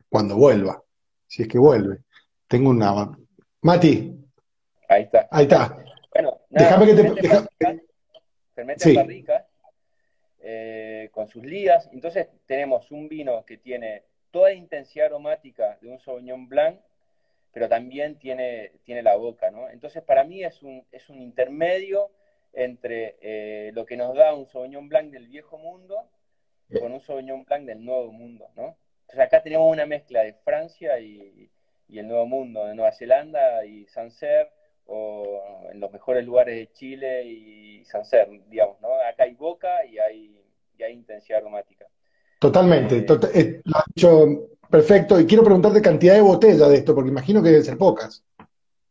Cuando vuelva, si es que vuelve. Tengo una. Mati. Ahí está. Ahí está. Bueno, déjame que te. Fermenta barrica, eh, con sus lías. Entonces tenemos un vino que tiene toda la intensidad aromática de un Sauvignon Blanc, pero también tiene, tiene la boca, ¿no? Entonces para mí es un, es un intermedio entre eh, lo que nos da un Sauvignon Blanc del viejo mundo con un Sauvignon Blanc del nuevo mundo, ¿no? Entonces acá tenemos una mezcla de Francia y, el nuevo mundo, de Nueva Zelanda y Sancerre, o en los mejores lugares de Chile y Sancerre, digamos, ¿no? Acá hay boca y hay, y hay intensidad aromática. Totalmente, eh, eh, lo has dicho perfecto. Y quiero preguntarte cantidad de botellas de esto, porque imagino que deben ser pocas.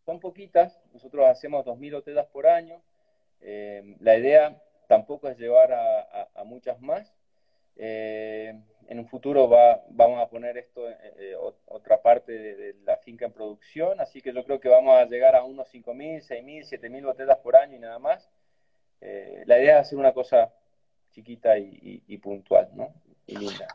Son poquitas, nosotros hacemos 2.000 botellas por año, eh, la idea tampoco es llevar a, muchas más. Eh, en un futuro va, vamos a poner esto, eh, otra parte de, la finca en producción, así que yo creo que vamos a llegar a unos 5.000, 6.000, 7.000 botellas por año y nada más. la idea es hacer una cosa chiquita y, puntual, ¿no?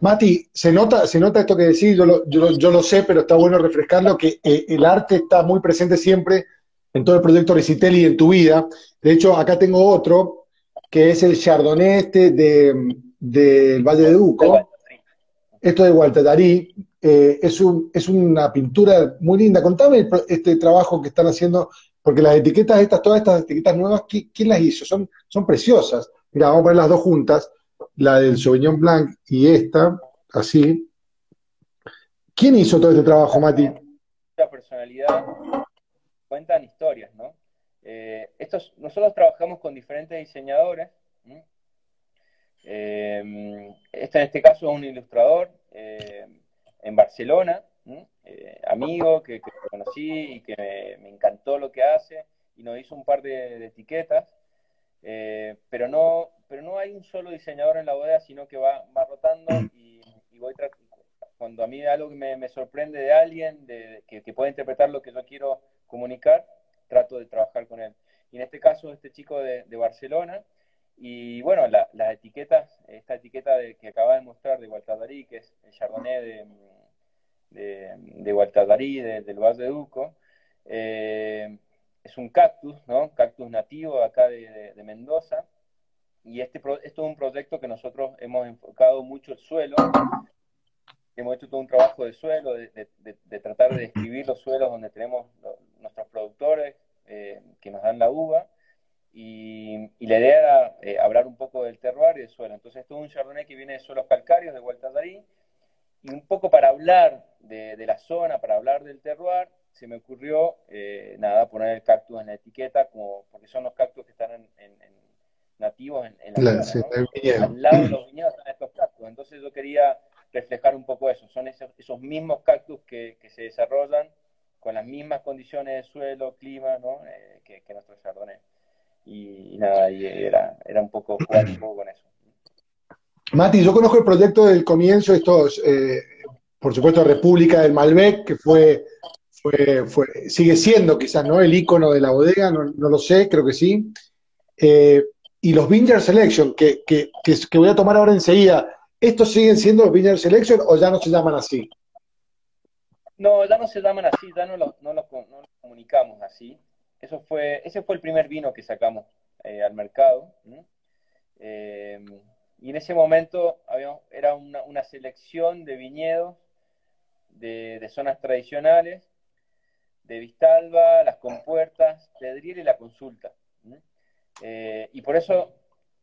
Mati, se nota, se nota esto que decís, yo lo, yo, yo lo sé, pero está bueno refrescarlo, que el arte está muy presente siempre en todo el proyecto Recitel y en tu vida. De hecho, acá tengo otro, que es el Chardonnay este del Valle de Duco. Esto de Walter Darí. Eh, es, un, es una pintura muy linda. Contame este trabajo que están haciendo, porque las etiquetas estas, todas estas etiquetas nuevas, ¿quién las hizo? Son, preciosas. Mira, vamos a poner las dos juntas, la del Sauvignon Blanc y esta, así. ¿Quién hizo todo este trabajo, Mati? La personalidad cuentan historias, ¿no? Eh, nosotros trabajamos con diferentes diseñadores. Eh, este en este caso es un ilustrador eh, en Barcelona, amigo que, conocí y que me, encantó lo que hace y nos hizo un par de, etiquetas. pero no pero no hay un solo diseñador en la bodega, sino que va, rotando y, voy cuando a mí algo que me, sorprende de alguien de, que, que puede interpretar lo que yo quiero comunicar, trato de trabajar con él. Y en este caso, este chico de, Barcelona, y bueno, las etiquetas, esta etiqueta de, que acaba de mostrar de Gualtadarí, que es el Chardonnay de, de, de del Valle de Duco, eh, es un cactus, ¿no? Cactus nativo acá de, Mendoza. Y este, esto es un proyecto que nosotros hemos enfocado mucho el suelo, hemos hecho todo un trabajo de suelo, de, tratar de describir los suelos donde tenemos nuestros productores eh, que nos dan la uva. Y, la idea era eh, hablar un poco del terroir y del suelo. Entonces, esto es un chardonnay que viene de suelos calcáreos de Vuelta ahí. Y un poco para hablar de, la zona, para hablar del terroir, se me ocurrió, eh, nada, poner el cactus en la etiqueta, como, porque son los cactus que están en, nativos en, la, zona, Al lado de los viñedos están estos cactus. Entonces, yo quería reflejar un poco eso. Son esos, esos mismos cactus que, se desarrollan con las mismas condiciones de suelo, clima, ¿no? Eh, que, nuestro chardonnay. Y, nada, y era, era un poco jugar un poco con eso. Mati, yo conozco el proyecto del comienzo, estos, eh, por supuesto, República del Malbec, que fue, fue, fue, sigue siendo quizás, ¿no? El icono de la bodega, no, lo sé, creo que sí. Eh, y los Vineyard Selection, que, que, que, voy a tomar ahora enseguida, ¿Estos siguen siendo Vineyard Selection o ya no se llaman así? No, ya no se llaman así, ya no los, comunicamos así. Eso fue, ese fue el primer vino que sacamos eh, al mercado. Eh, y en ese momento era una, selección de viñedos de, zonas tradicionales, de Vistalba, las compuertas, Pedriel y la consulta. Eh, y por eso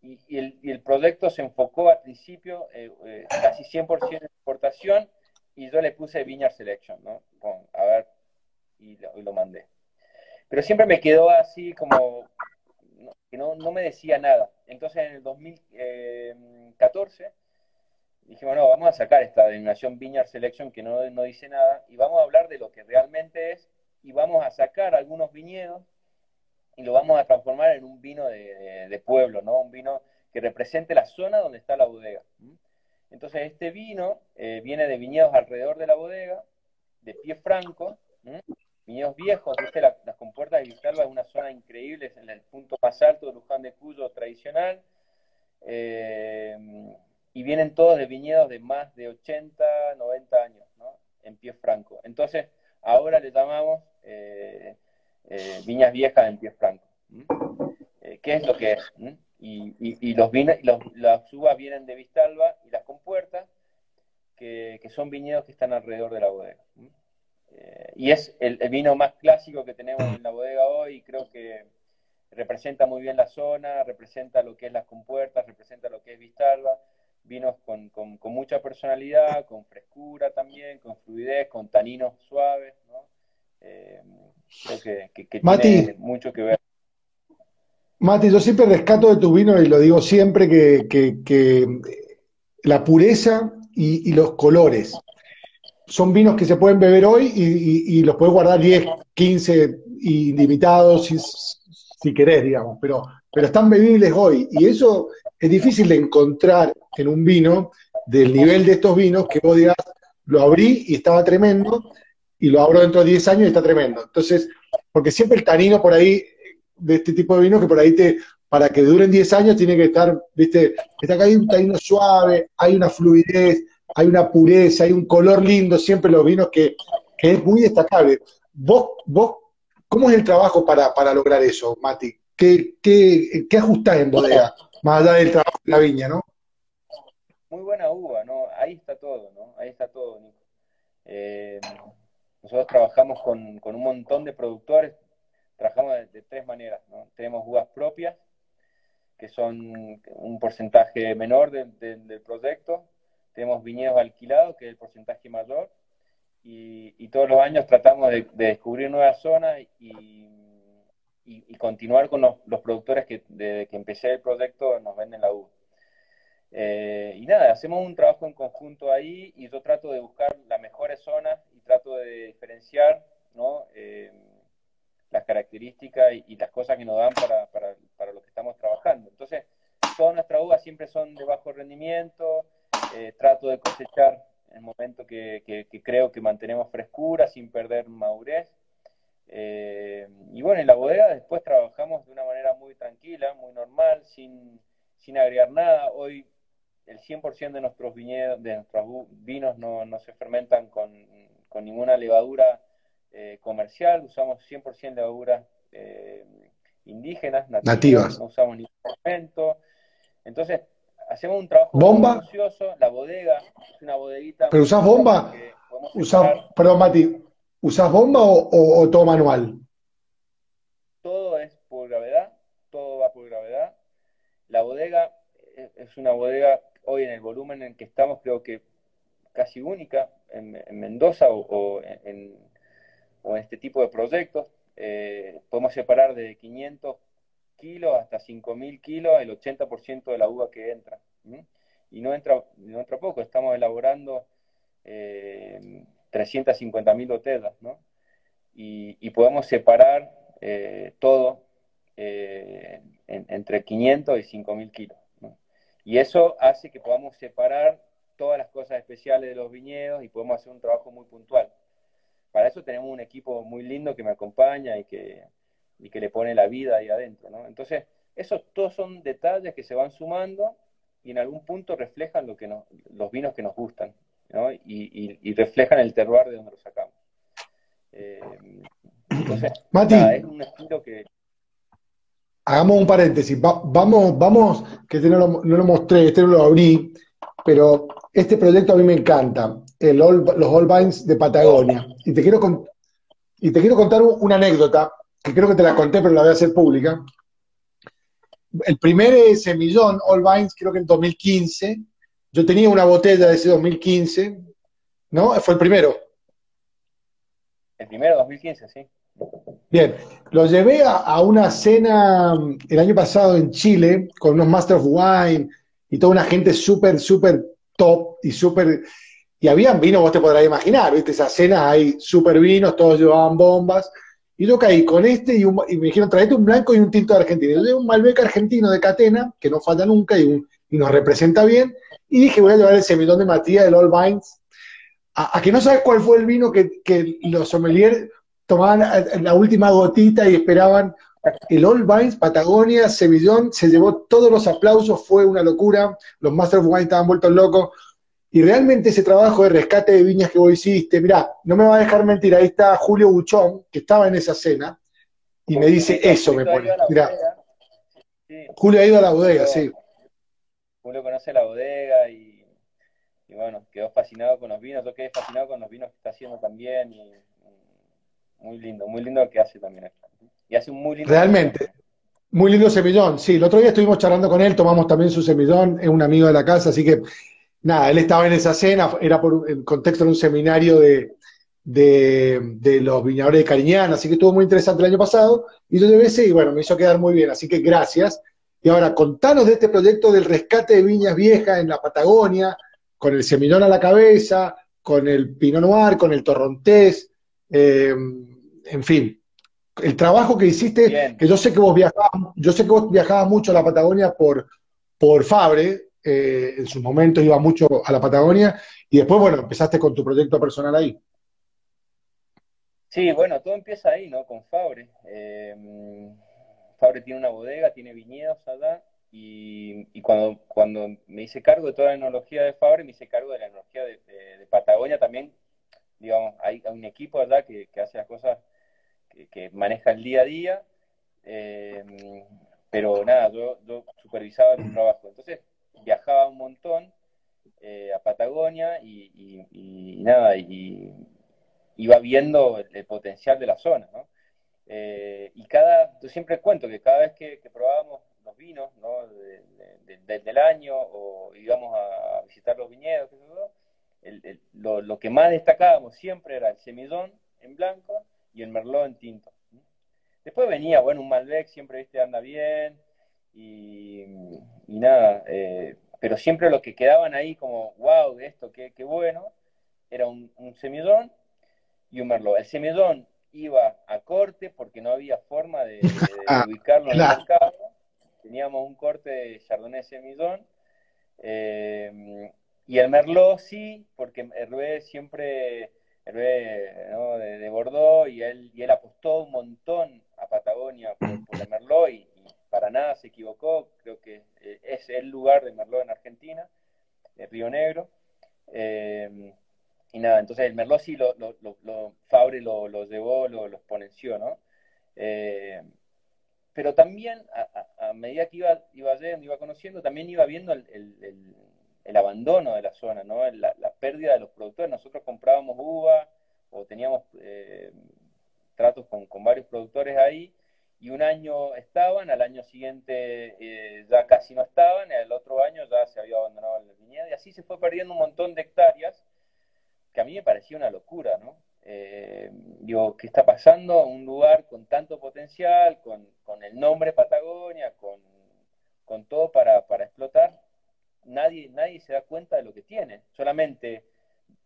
y, el, proyecto se enfocó al principio eh, casi 100% en exportación y yo le puse Vineyard Selection, ¿no? a ver, y lo, mandé. Pero siempre me quedó así como, que no, no, me decía nada. Entonces en el 2014 dijimos, no, vamos a sacar esta denominación Vineyard Selection que no, no dice nada y vamos a hablar de lo que realmente es y vamos a sacar algunos viñedos y lo vamos a transformar en un vino de, pueblo, ¿no? Un vino que represente la zona donde está la bodega. Entonces este vino eh, viene de viñedos alrededor de la bodega, de pie franco, viñedos viejos, las compuertas de Vistalba es una zona increíble, es en el punto más alto de Luján de Cuyo tradicional, eh, y vienen todos de viñedos de más de 80, 90 años, ¿no? En pie franco. Entonces, ahora le llamamos eh, eh, viñas viejas en pie franco. ¿Qué es lo que es? Y, los, las uvas vienen de Vistalba y las compuertas, que, son viñedos que están alrededor de la bodega. Eh, y es el, vino más clásico que tenemos en la bodega hoy y creo que representa muy bien la zona, representa lo que es las compuertas, representa lo que es Vistalba, vinos con, con, mucha personalidad, con frescura también, con fluidez, con taninos suaves, ¿no? Creo que, tiene mucho que ver. Mati, yo siempre rescato de tu vino y lo digo siempre que, la pureza y, los colores son vinos que se pueden beber hoy y, los puedes guardar 10, 15 ilimitados si, si querés, digamos, pero, pero están bebibles hoy y eso es difícil de encontrar en un vino del nivel de estos vinos que vos digas, lo abrí y estaba tremendo, y lo abro dentro de 10 años y está tremendo. Entonces, porque siempre el tanino por ahí, de este tipo de vino, que por ahí te, para que duren 10 años, tiene que estar, viste, está acá un tanino suave, hay una fluidez, hay una pureza, hay un color lindo, siempre los vinos que, es muy destacable. Vos, vos, ¿cómo es el trabajo para, lograr eso, Mati? ¿Qué, qué, qué ajustás en bodega? Más allá del trabajo de la viña, ¿no? Muy buena uva, ¿no? Ahí está todo, ¿no? Ahí está todo, Nico. Eh, nosotros trabajamos con, un montón de productores, trabajamos de, tres maneras. Tenemos uvas propias, que son un porcentaje menor del proyecto. Tenemos viñedos alquilados, que es el porcentaje mayor. Y, todos los años tratamos de, descubrir nuevas zonas y, continuar con los, productores que desde que empecé el proyecto nos venden la uva. Eh, y nada, hacemos un trabajo en conjunto ahí y yo trato de buscar las mejores zonas trato de diferenciar. Eh, las características y, las cosas que nos dan para, para, para, lo que estamos trabajando. Entonces, todas nuestras uvas siempre son de bajo rendimiento, eh, trato de cosechar en el momento que, que, creo que mantenemos frescura sin perder madurez. Eh, y bueno, en la bodega después trabajamos de una manera muy tranquila, muy normal, sin, sin agregar nada. Hoy el 100% de nuestros viñedos, de nuestros vinos no, no se fermentan con con ninguna levadura eh, comercial, usamos 100% levaduras eh, indígenas, nativas, no usamos ningún fermento. Entonces, hacemos un trabajo ¿Bomba? la bodega es una bodeguita... ¿Pero usás bomba? perdón, Mati, ¿usás bomba o, todo manual? Todo es por gravedad, todo va por gravedad. La bodega es una bodega, hoy en el volumen en que estamos, creo que casi única en, Mendoza o, en, este tipo de proyectos. Eh, podemos separar de 500 kilos hasta 5.000 kilos el 80% de la uva que entra. Y no entra, no entra poco, estamos elaborando eh, 350.000 botellas, ¿no? Y, podemos separar eh, todo eh, entre 500 y 5.000 kilos. Y eso hace que podamos separar todas las cosas especiales de los viñedos y podemos hacer un trabajo muy puntual. Para eso tenemos un equipo muy lindo que me acompaña y que, y que le pone la vida ahí adentro, ¿no? Entonces, esos todos son detalles que se van sumando y en algún punto reflejan lo que los vinos que nos gustan, ¿no? Y, reflejan el terroir de donde los sacamos. Eh, entonces, Mati, es un estilo que... Hagamos un paréntesis. vamos, vamos, que este no lo, no lo mostré, este no lo abrí, pero este proyecto a mí me encanta, el los All Vines de Patagonia. Y te, quiero y te quiero contar una anécdota, que creo que te la conté, pero la voy a hacer pública. El primer semillón, All Vines, creo que en 2015, yo tenía una botella de ese 2015, ¿no? Fue el primero. El primero, 2015, sí. Bien, lo llevé a, una cena mm, el año pasado en Chile con unos Master of Wine y toda una gente súper, súper top y súper... Y habían vino, vos te podrás imaginar, ¿viste? Esas cenas hay súper vinos, todos llevaban bombas. Y yo caí con este y, me dijeron, traete un blanco y un tinto de Argentina. Yo llevé un Malbec argentino de Catena, que no falla nunca y, nos representa bien. Y dije, voy a llevar el semillón de Matías del All Vines. A, que no sabes cuál fue el vino que, los sommeliers tomaban la última gotita y esperaban. El All Vines, Patagonia, Semillón, se llevó todos los aplausos, fue una locura. Los Master of Wine estaban vueltos locos. Y realmente ese trabajo de rescate de viñas que vos hiciste, mirá, no me va a dejar mentir, ahí está Julio Buchón, que estaba en esa cena, y me dice eso, me pone. Mirá. Julio ha ido a la bodega, sí. Julio conoce la bodega y, bueno, quedó fascinado con los vinos. Yo quedé fascinado con los vinos que está haciendo también. Y, muy lindo, muy lindo lo que hace también Y hace un muy lindo. Realmente. Muy lindo semillón, sí. El otro día estuvimos charlando con él, tomamos también su semillón, es un amigo de la casa, así que nada, él estaba en esa cena, era por el contexto de un seminario de, de, los viñadores de Cariñana, así que estuvo muy interesante el año pasado, y yo llevé ese y bueno, me hizo quedar muy bien, así que gracias. Y ahora, contanos de este proyecto del rescate de viñas viejas en la Patagonia, con el semillón a la cabeza, con el Pinot Noir, con el Torrontés, eh, en fin, el trabajo que hiciste, que yo sé que vos viajabas, yo sé que vos viajabas mucho a la Patagonia por, por Fabre, eh, en su momento iba mucho a la Patagonia, y después, bueno, empezaste con tu proyecto personal ahí. Sí, bueno, todo empieza ahí, ¿no? Con Fabre. Eh, Fabre tiene una bodega, tiene viñedos allá, y, cuando, cuando me hice cargo de toda la enología de Fabre, me hice cargo de la enología de, Patagonia también. Digamos, hay, un equipo allá que, hace las cosas que, maneja el día a día, eh, pero nada, yo, supervisaba el trabajo. Entonces viajaba un montón eh, a Patagonia y, nada, y iba viendo el, potencial de la zona, ¿no? Eh, y cada, yo siempre cuento que cada vez que, probábamos los vinos, ¿no? del año o íbamos a visitar los viñedos, lo, lo, que más destacábamos siempre era el semillón en blanco y el Merlot en tinto. Después venía, bueno, un Malbec siempre, viste, anda bien y, nada, eh, pero siempre lo que quedaban ahí como, wow, esto, qué, qué bueno, era un, un semillón y un Merlot. El semillón iba a corte porque no había forma de, ah, ubicarlo en el mercado. Teníamos un corte de Chardonnay semillón. Eh, y el Merlot sí, porque Hervé siempre de, de, Bordeaux y él, y él apostó un montón a Patagonia por, el Merlot y, para nada se equivocó. Creo que eh, es el lugar de Merlot en Argentina, Río Negro. Eh, y nada, entonces el Merlot sí lo, lo, lo, Fabre lo, llevó, lo, exponenció, ¿no? Eh, pero también a, medida que iba, iba yendo, iba conociendo, también iba viendo el el abandono de la zona, ¿no? la, pérdida de los productores. Nosotros comprábamos uva o teníamos tratos con, varios productores ahí y un año estaban, al año siguiente eh, ya casi no estaban, al otro año ya se había abandonado el viñedo y así se fue perdiendo un montón de hectáreas que a mí me parecía una locura, ¿no? Eh, digo, ¿qué está pasando? Un lugar con tanto potencial, con, el nombre Patagonia, con, con todo para, para explotar, nadie, nadie se da cuenta de lo que tiene. Solamente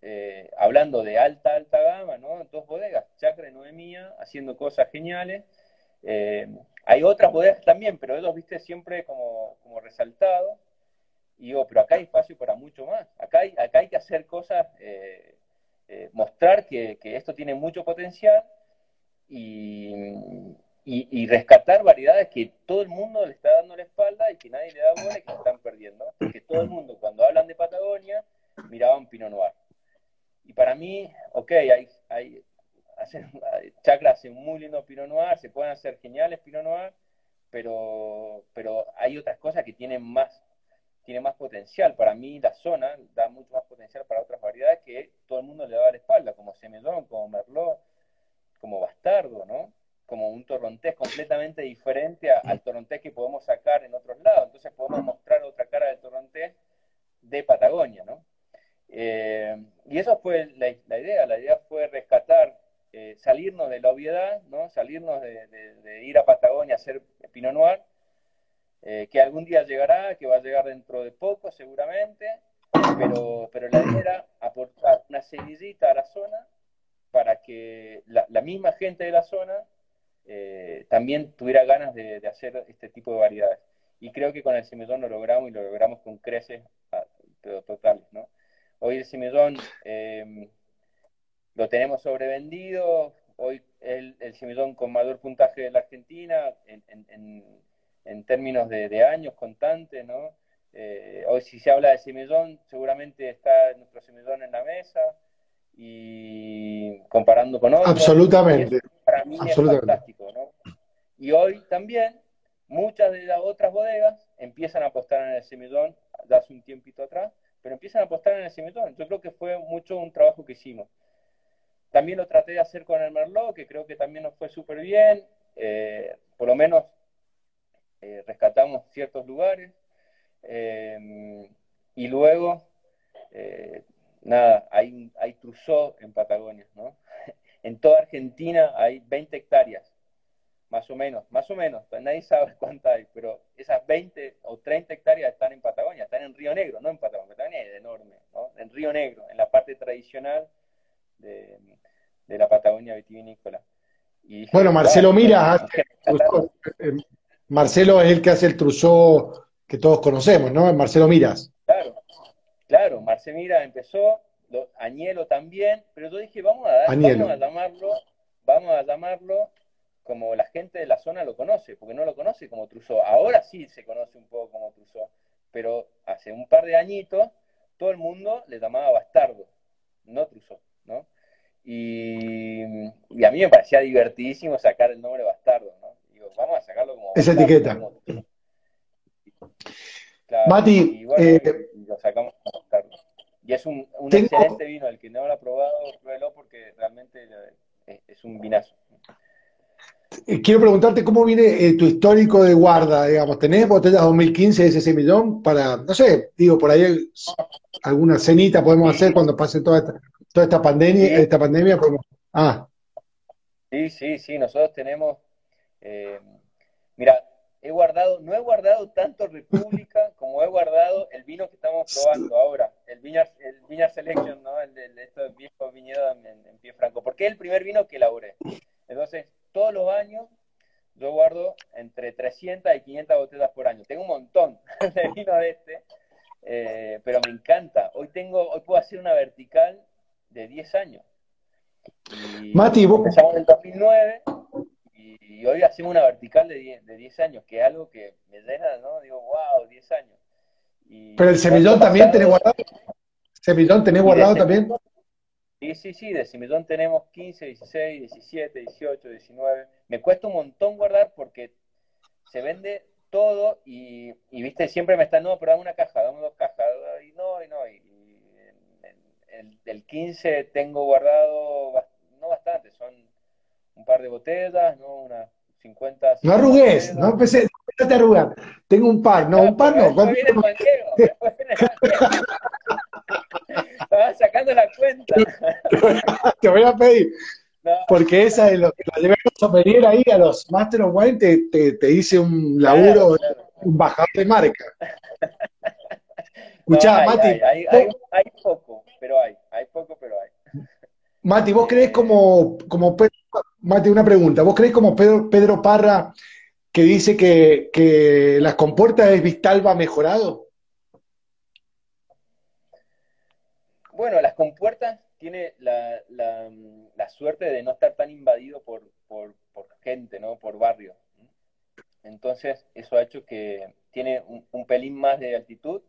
eh, hablando de alta, alta gama, ¿no? Dos bodegas, Chacra y Noemía, haciendo cosas geniales. Eh, hay otras bodegas también, pero ellos, viste, siempre como, resaltado. Y digo, pero acá hay espacio para mucho más. Acá hay, acá hay que hacer cosas, eh, mostrar que, que, esto tiene mucho potencial y, y, rescatar variedades que todo el mundo le está dando la espalda y que nadie le da bola y que están perdiendo. Porque todo el mundo, cuando hablan de Patagonia, miraban Pinot Noir. Y para mí, ok, hay, hacen, Chacra hace un muy lindo Pinot Noir, se pueden hacer geniales Pinot Noir, pero, pero hay otras cosas que tienen más, tienen más potencial. Para mí, la zona da mucho más potencial para otras variedades que todo el mundo le da la espalda, como Semillon, como Merlot, como Bastardo, ¿no? como un torrontés completamente diferente al torrontés que podemos sacar en otros lados. Entonces podemos mostrar otra cara del torrontés de Patagonia, ¿no? Eh, y eso fue la, idea. La idea fue rescatar eh, salirnos de la obviedad, ¿no? salirnos de, ir a Patagonia a hacer Pinot Noir, eh, que algún día llegará, que va a llegar dentro de poco seguramente, pero, pero la idea era aportar una semillita a la zona para que la, misma gente de la zona eh, también tuviera ganas de, hacer este tipo de variedades. Y creo que con el semillón lo logramos y lo logramos con creces ah, totales. ¿no? Hoy el semillón eh, lo tenemos sobrevendido, hoy el, el semillón con mayor puntaje de la Argentina en, en, términos de, años constantes, ¿no? Eh, hoy si se habla de semillón, seguramente está nuestro semillón en la mesa y comparando con otros. Absolutamente. para mí es fantástico, ¿no? Y hoy también muchas de las otras bodegas empiezan a apostar en el semillón, ya hace un tiempito atrás, pero empiezan a apostar en el semillón. Yo creo que fue mucho un trabajo que hicimos. También lo traté de hacer con el Merlot, que creo que también nos fue súper bien. Eh, por lo menos eh, rescatamos ciertos lugares. Eh, y luego, nada, hay, hay Trousseau en Patagonia, ¿no? En toda Argentina hay 20 hectáreas, más o menos, más o menos, pues nadie sabe cuántas hay, pero esas 20 o 30 hectáreas están en Patagonia, están en Río Negro, no en Patagonia, Patagonia es enorme, ¿no? En Río Negro, en la parte tradicional de, de la Patagonia vitivinícola. Y bueno, Marcelo Mira, eh, Marcelo es el que hace el truzó que todos conocemos, ¿no? Marcelo Miras. Claro, claro, Marcelo Mira empezó, Añelo también, pero yo dije, vamos a, dar, vamos a llamarlo, vamos a llamarlo como la gente de la zona lo conoce, porque no lo conoce como Truzó. Ahora sí se conoce un poco como Truzó, pero hace un par de añitos todo el mundo le llamaba bastardo, no Truzó, ¿no? Y, a mí me parecía divertidísimo sacar el nombre bastardo, ¿no? Digo, vamos a sacarlo como. Esa etiqueta. Mati, y eh, lo sacamos. Y es un, un excelente vino, el que no lo ha probado, pruébelo porque realmente es un vinazo. Eh, quiero preguntarte cómo viene eh, tu histórico de guarda, digamos, ¿tenés botellas 2015 de ese semillón para, no sé, digo, por ahí alguna cenita podemos hacer cuando pase toda esta, toda esta pandemia, esta pandemia, ah. Sí, sí, sí, nosotros tenemos, eh, mira, he guardado, no he guardado tanto República como he guardado el vino que estamos probando ahora, el Viñar, el Selection, ¿no? El de, estos viejos viñedos en, en, pie franco, porque es el primer vino que elaboré. Entonces, todos los años yo guardo entre 300 y 500 botellas por año. Tengo un montón de vino de este, eh, pero me encanta. Hoy tengo, hoy puedo hacer una vertical de 10 años. Mati, vos... Empezamos en el 2009 y, hoy hacemos una vertical de 10, de 10 años, que es algo que me llena, ¿no? Digo, wow, 10 años. Pero el semillón también tenés guardado. ¿Semillón tenés guardado también? Sí, sí, sí, de semillón tenemos 15, 16, 17, 18, 19. Me cuesta un montón guardar porque se vende todo y, viste, siempre me está, no, pero dame una caja, dame dos cajas, y no, y no, y, el, el 15 tengo guardado, no bastante, son un par de botellas, ¿no? Unas 50. No arrugues, no empecé, no te arrugas. Tengo un par, no, un par no. Estaba sacando la cuenta. te voy a pedir. Porque esa de los que la debemos ahí a los Master of Wine te, te, te hice un laburo, un bajador de marca. Escuchá, Mati. Hay, hay, poco, pero hay. Hay poco, pero hay. Mati, ¿vos crees como, como Pedro, Mati, una pregunta, ¿vos crees como Pedro, Pedro Parra que dice que, que las compuertas de Vistalba mejorado? Bueno, las compuertas tiene la, la, suerte de no estar tan invadido por, por, gente, ¿no? Por barrio. Entonces, eso ha hecho que tiene un, pelín más de altitud.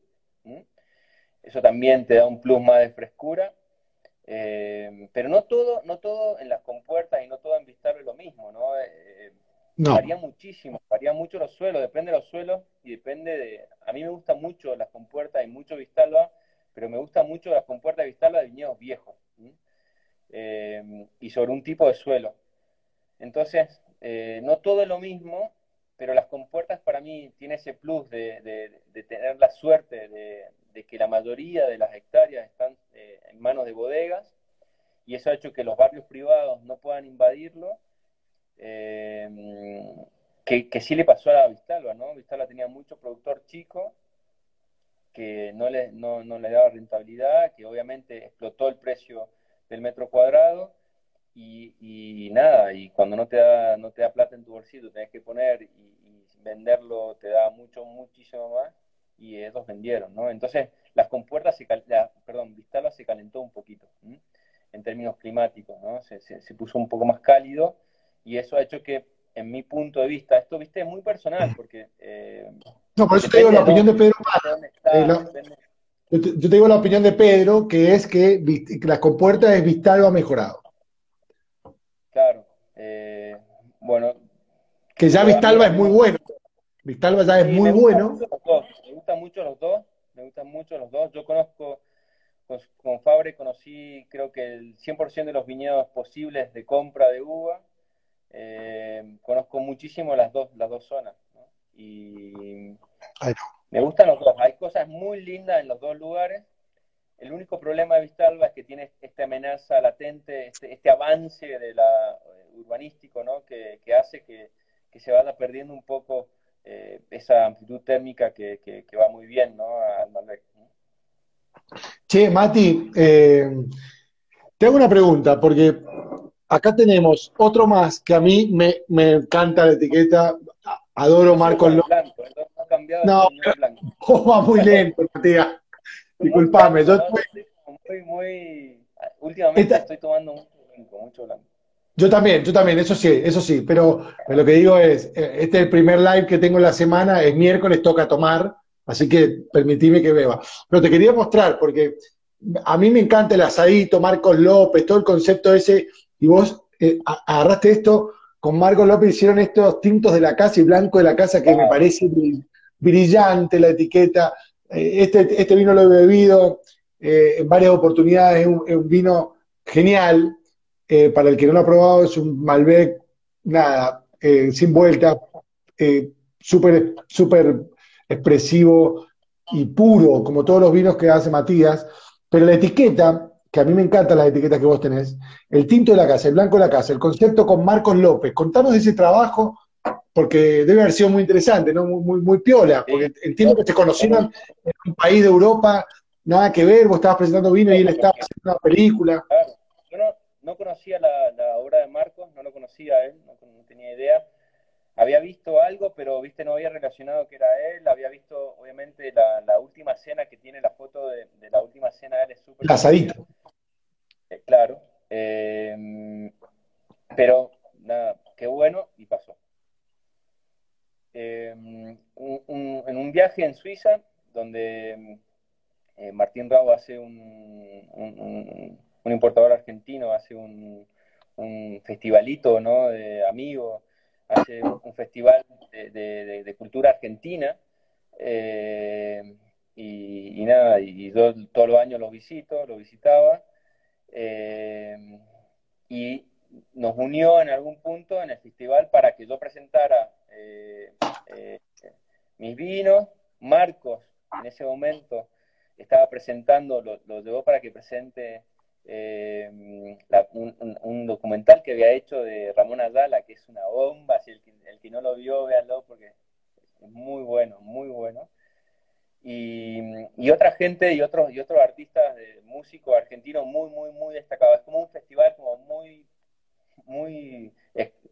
Eso también te da un plus más de frescura. Eh, pero no todo, no todo en las compuertas y no todo en Vistalba es lo mismo, ¿no? Eh, no. Varía muchísimo, varía mucho los suelos, depende de los suelos y depende de... A mí me gustan mucho las compuertas y mucho Vistalba, pero me gustan mucho las compuertas de Vistalba de viñedos viejos eh, y sobre un tipo de suelo. Entonces, eh, no todo es lo mismo, pero las compuertas para mí tiene ese plus de, tener la suerte de, que la mayoría de las hectáreas están eh, en manos de bodegas y eso ha hecho que los barrios privados no puedan invadirlo, eh, que, que, sí le pasó a Vistalba, ¿no? Vistalba tenía mucho productor chico que no le, no, no le daba rentabilidad, que obviamente explotó el precio del metro cuadrado, y, y, nada, y cuando no te da, no te da plata en tu bolsillo, tenés que poner y, y venderlo te da mucho, muchísimo más, y ellos vendieron, ¿no? Entonces, las compuertas, se, la, perdón, Vistalba se calentó un poquito, ¿sí? en términos climáticos, ¿no? Se, se, se, puso un poco más cálido, y eso ha hecho que, en mi punto de vista, esto, viste, es muy personal, porque... Eh, no, por eso te digo la opinión de Pedro eh, yo, te, yo te digo la opinión de Pedro, que es que las compuertas de Vistalba mejorado. Claro. Eh, bueno. Que ya Vistalba es muy bueno. Vistalba ya es sí, muy bueno. Gustan mucho los dos. Me gustan mucho los dos. Yo conozco, con, con Fabre conocí creo que el 100% de los viñedos posibles de compra de uva. Eh, conozco muchísimo las dos, las dos zonas. ¿no? Y me gustan los dos. Hay cosas muy lindas en los dos lugares. El único problema de Vistalba es que tiene esta amenaza latente, este, este avance de la, uh, urbanístico, ¿no? que, que hace que, que, se vaya perdiendo un poco eh, esa amplitud térmica que, que, va muy bien ¿no? al Malbec. ¿no? Che, Mati, eh, te hago una pregunta, porque acá tenemos otro más que a mí me, me encanta la etiqueta, adoro Marcos López. No, no va muy lento, Matías. Disculpame, yo muy, muy, últimamente Esta... estoy tomando mucho blanco, mucho blanco. Yo también, yo también, eso sí, eso sí, pero lo que digo es, este es el primer live que tengo en la semana, es miércoles, toca tomar, así que permitime que beba. Pero te quería mostrar, porque a mí me encanta el asadito, Marcos López, todo el concepto ese, y vos eh, agarraste esto, con Marcos López hicieron estos tintos de la casa y blanco de la casa que me parece brillante la etiqueta, este, este vino lo he bebido eh, en varias oportunidades, es un, es un vino genial. Eh, para el que no lo ha probado, es un Malbec, nada, eh, sin vuelta, eh, súper super expresivo y puro, como todos los vinos que hace Matías. Pero la etiqueta, que a mí me encantan las etiquetas que vos tenés, el tinto de la casa, el blanco de la casa, el concepto con Marcos López. Contanos de ese trabajo porque debe haber sido muy interesante, ¿no? Muy, muy, muy piola, porque entiendo que te conocieron en un país de Europa, nada que ver, vos estabas presentando vino y él estaba haciendo una película. Claro. No, no conocía la, la, obra de Marcos, no lo conocía él, no, no, tenía idea. Había visto algo, pero viste, no había relacionado que era él. Había visto, obviamente, la, la última cena que tiene la foto de, de la última cena de él es súper. Casadito. Eh, claro. Eh, pero, nada, qué bueno y pasó eh, un, un, en un viaje en Suiza, donde eh, Martín Rao hace un, un, importador argentino, hace un, festivalito ¿no? de amigos, hace un, festival de, cultura argentina. Eh, y, nada, y yo todos los años los visito, los visitaba. Eh, y nos unió en algún punto en el festival para que yo presentara eh, mis vinos. Marcos, en ese momento, estaba presentando, lo llevó para que presente eh, un, documental que había hecho de Ramón Ayala, que es una bomba. Si el, el que no lo vio, véanlo porque es muy bueno, muy bueno. Y, y, otra gente y otros y otros artistas de músicos argentinos muy muy muy destacados es como un festival como muy muy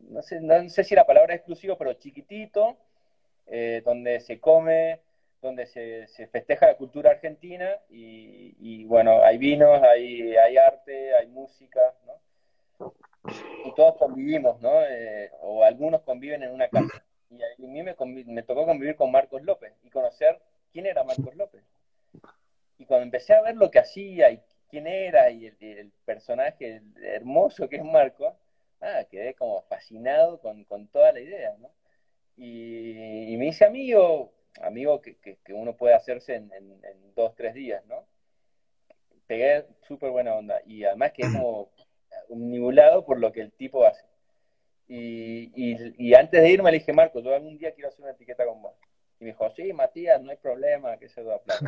no sé, no sé si la palabra es exclusivo, pero chiquitito, eh, donde se come, donde se, festeja la cultura argentina y, bueno, hay vinos, hay, arte, hay música, ¿no? Y todos convivimos, ¿no? Eh, o algunos conviven en una casa. Y a mí me, me tocó convivir con Marcos López y conocer quién era Marcos López. Y cuando empecé a ver lo que hacía y quién era y el, personaje hermoso que es Marcos, ah, quedé como fascinado con, con toda la idea, ¿no? Y, y, me hice amigo, amigo que, que, que uno puede hacerse en, en, en, dos, tres días, ¿no? Pegué súper buena onda y además quedé como nibulado por lo que el tipo hace. Y, y, y, antes de irme le dije, Marco, yo algún día quiero hacer una etiqueta con vos. Y me dijo, sí, Matías, no hay problema, que se da plata.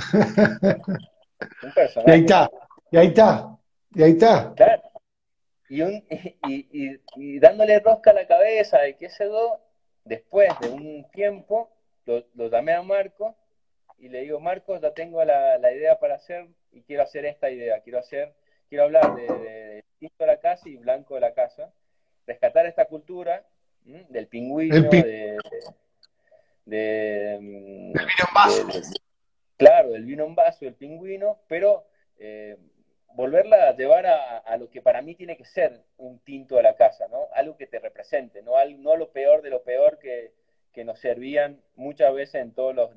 Un personaje. Y ahí está, y ahí está, y ahí está. Claro, y, y, dándole rosca a la cabeza de que ese do, después de un tiempo, lo, llamé a Marco y le digo, Marcos, ya tengo la, idea para hacer y quiero hacer esta idea, quiero hacer, quiero hablar de, de, tinto de la casa y blanco de la casa, rescatar esta cultura del pingüino, de, de, vino en vaso. claro, del vino en vaso, del pingüino, pero eh, volverla a llevar a, lo que para mí tiene que ser un tinto de la casa, ¿no? Algo que te represente, no, no lo peor de lo peor que, que nos servían muchas veces en todos los,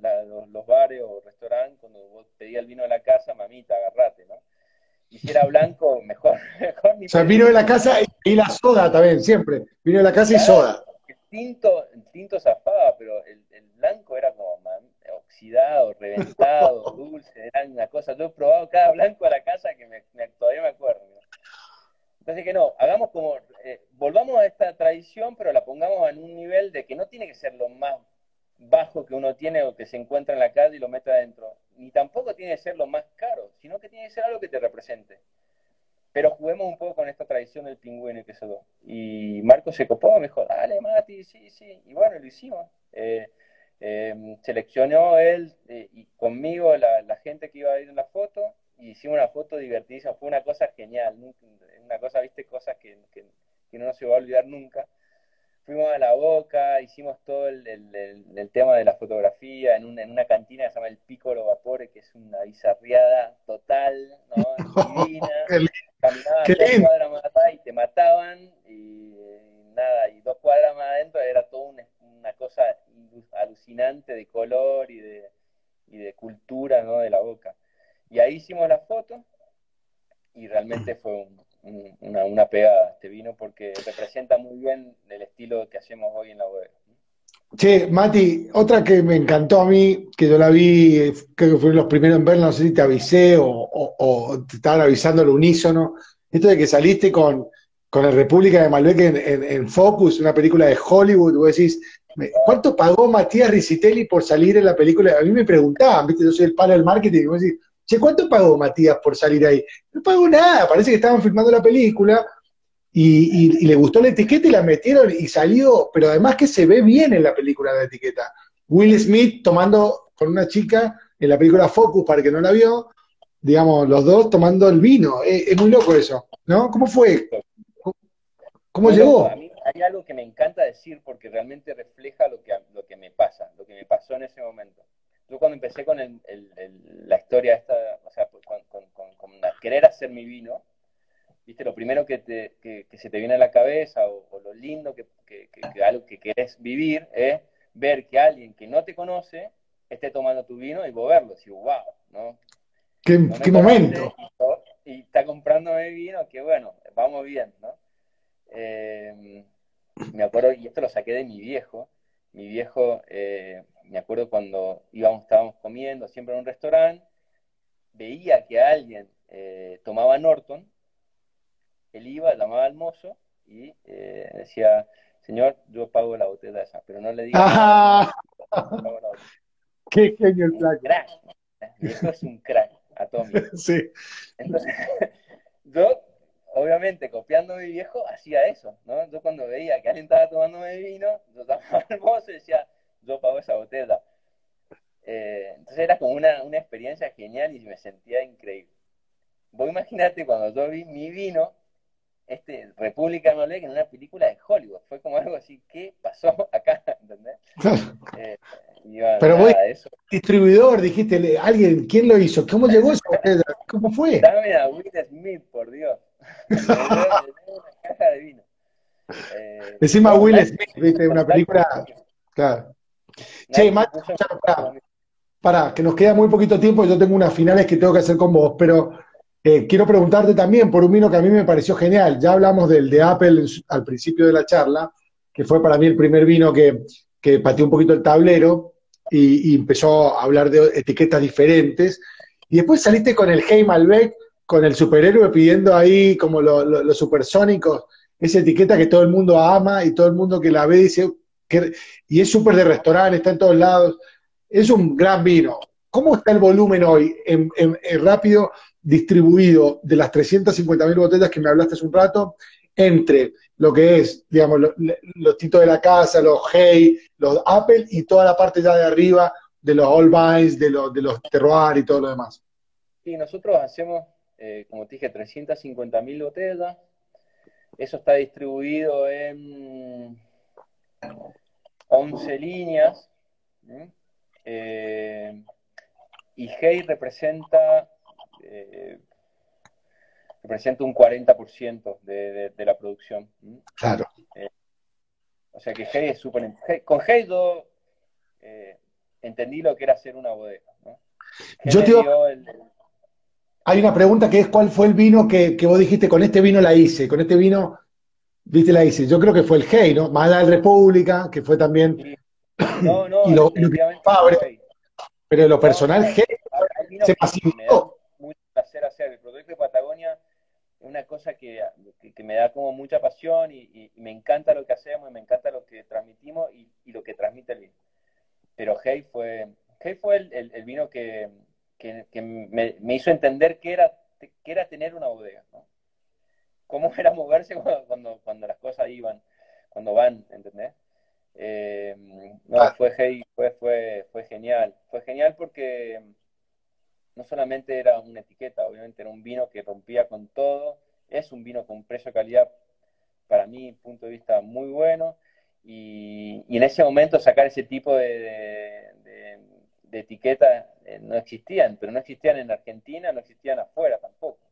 los, bares o restaurantes, cuando vos pedías el vino de la casa, mamita, agarrate, ¿no? Y si era blanco, mejor. mejor o sea, vino de la casa y la soda también, siempre. Vino de la casa y soda. El tinto, el tinto zafaba, pero el, el blanco era como oxidado, reventado, dulce, era una cosa. Yo he probado cada blanco a la casa que me, todavía me acuerdo. Entonces que no, hagamos como, eh, volvamos a esta tradición, pero la pongamos en un nivel de que no tiene que ser lo más bajo que uno tiene o que se encuentra en la calle y lo mete adentro, ni tampoco tiene que ser lo más caro, sino que tiene que ser algo que te represente. Pero juguemos un poco con esta tradición del pingüino y que se do. Y Marco se copó, me dijo, dale Mati, sí, sí, y bueno, lo hicimos. Eh, eh, seleccionó él y conmigo la, la gente que iba a ir en la foto, y hicimos una foto divertidísima, fue una cosa genial, una cosa, viste, cosas que, que, no se va a olvidar nunca. Fuimos a la boca, hicimos todo el, el, tema de la fotografía en una, en una cantina que se llama el Piccolo Vapore, que es una bizarriada total, ¿no? Divina. Caminabas dos cuadras más atrás y te mataban, y, nada, y dos cuadras más adentro era toda una, una cosa alucinante de color y de, y de cultura, ¿no? De la boca. Y ahí hicimos la foto y realmente fue una, una pegada este vino porque representa muy bien el estilo que hacemos hoy en la web. Che, Mati, otra que me encantó a mí, que yo la vi, creo que fue los primeros en verla, no sé si te avisé o, te estaban avisando al unísono, esto de que saliste con, con el República de Malbec en, Focus, una película de Hollywood, vos decís, ¿cuánto pagó Matías Ricitelli por salir en la película? A mí me preguntaban, ¿viste? yo soy el palo del marketing, y vos decís, Che, ¿cuánto pagó Matías por salir ahí? No pagó nada, parece que estaban filmando la película y, le gustó la etiqueta y la metieron y salió, pero además que se ve bien en la película la etiqueta. Will Smith tomando con una chica en la película Focus, para el que no la vio, digamos, los dos tomando el vino. Es, muy loco eso, ¿no? ¿Cómo fue? ¿Cómo, llegó? A mí hay algo que me encanta decir porque realmente refleja lo que, lo que me pasa, lo que me pasó en ese momento yo cuando empecé con la historia esta, o sea, con, querer hacer mi vino, viste, lo primero que, se te viene a la cabeza o, lo lindo que, algo que querés vivir es ver que alguien que no te conoce esté tomando tu vino y vos verlo, decir, wow, ¿no? ¿Qué, momento? Y, está comprando mi vino, que bueno, vamos bien, ¿no? Eh, me acuerdo, y esto lo saqué de mi viejo, mi viejo, eh, me acuerdo cuando íbamos, estábamos comiendo siempre en un restaurante, veía que alguien eh, tomaba Norton, él iba, llamaba al mozo y eh, decía, señor, yo pago la botella esa, pero no le diga nada. Qué genio el plan. Crack. Eso es un crack atómico. Sí. Entonces, yo obviamente, copiando a mi viejo, hacía eso, ¿no? Yo cuando veía que alguien estaba tomando mi vino, yo estaba hermoso y decía, yo pago esa botella. Eh, entonces era como una, una, experiencia genial y me sentía increíble. Vos imaginate cuando yo vi mi vino, este, República Malbec en una película de Hollywood. Fue como algo así, ¿qué pasó acá? ¿Entendés? Eh, Pero vos, eso. distribuidor, dijiste, alguien, ¿quién lo hizo? ¿Cómo llegó esa botella? ¿Cómo fue? Dame a Will Smith, por Dios. una caja de vino. Eh, Encima Will Smith, viste, una película. Claro. Che, Macho, para, que nos queda muy poquito tiempo, yo tengo unas finales que tengo que hacer con vos, pero eh, quiero preguntarte también por un vino que a mí me pareció genial. Ya hablamos del de Apple al principio de la charla, que fue para mí el primer vino que, que pateó un poquito el tablero y, empezó a hablar de etiquetas diferentes. Y después saliste con el Hey Malbec, con el superhéroe pidiendo ahí como los supersónicos, esa etiqueta que todo el mundo ama y todo el mundo que la ve dice, y es súper de restaurante, está en todos lados. Es un gran vino. ¿Cómo está el volumen hoy en, rápido distribuido de las 350.000 botellas que me hablaste hace un rato entre lo que es, digamos, los, los titos de la casa, los Hey, los Apple y toda la parte ya de arriba de los All Vines, de los, de los Terroir y todo lo demás. Sí, nosotros hacemos, eh, como te dije, 350 mil botellas. Eso está distribuido en 11 líneas. Eh, y Hey representa, eh, representa un 40% de, de, la producción. Claro. o sea que Hey es súper... Con Hey entendí lo que era hacer una bodega. Yo te Hay una pregunta que es cuál fue el vino que, vos dijiste, con este vino la hice, con este vino, viste, la hice. Yo creo que fue el Hey, ¿no? Más allá del República, que fue también... No, no, y lo, pero lo personal, Hey, se pacificó. Mucho placer hacer. El producto de Patagonia es una cosa que, me da como mucha pasión y, me encanta lo que hacemos y me encanta lo que transmitimos y, y lo que transmite el vino pero Hey fue, hey fue el, el, vino que, que, me, me, hizo entender qué era, qué era tener una bodega, ¿no? Cómo era moverse cuando, cuando, las cosas iban, cuando van, ¿entendés? Eh, no, ah. fue Hey, fue, fue, fue genial. Fue genial porque no solamente era una etiqueta, obviamente era un vino que rompía con todo, es un vino con precio-calidad, para mí, punto de vista, muy bueno, y, en ese momento sacar ese tipo de, de, etiquetas eh, no existían, pero no existían en Argentina, no existían afuera tampoco.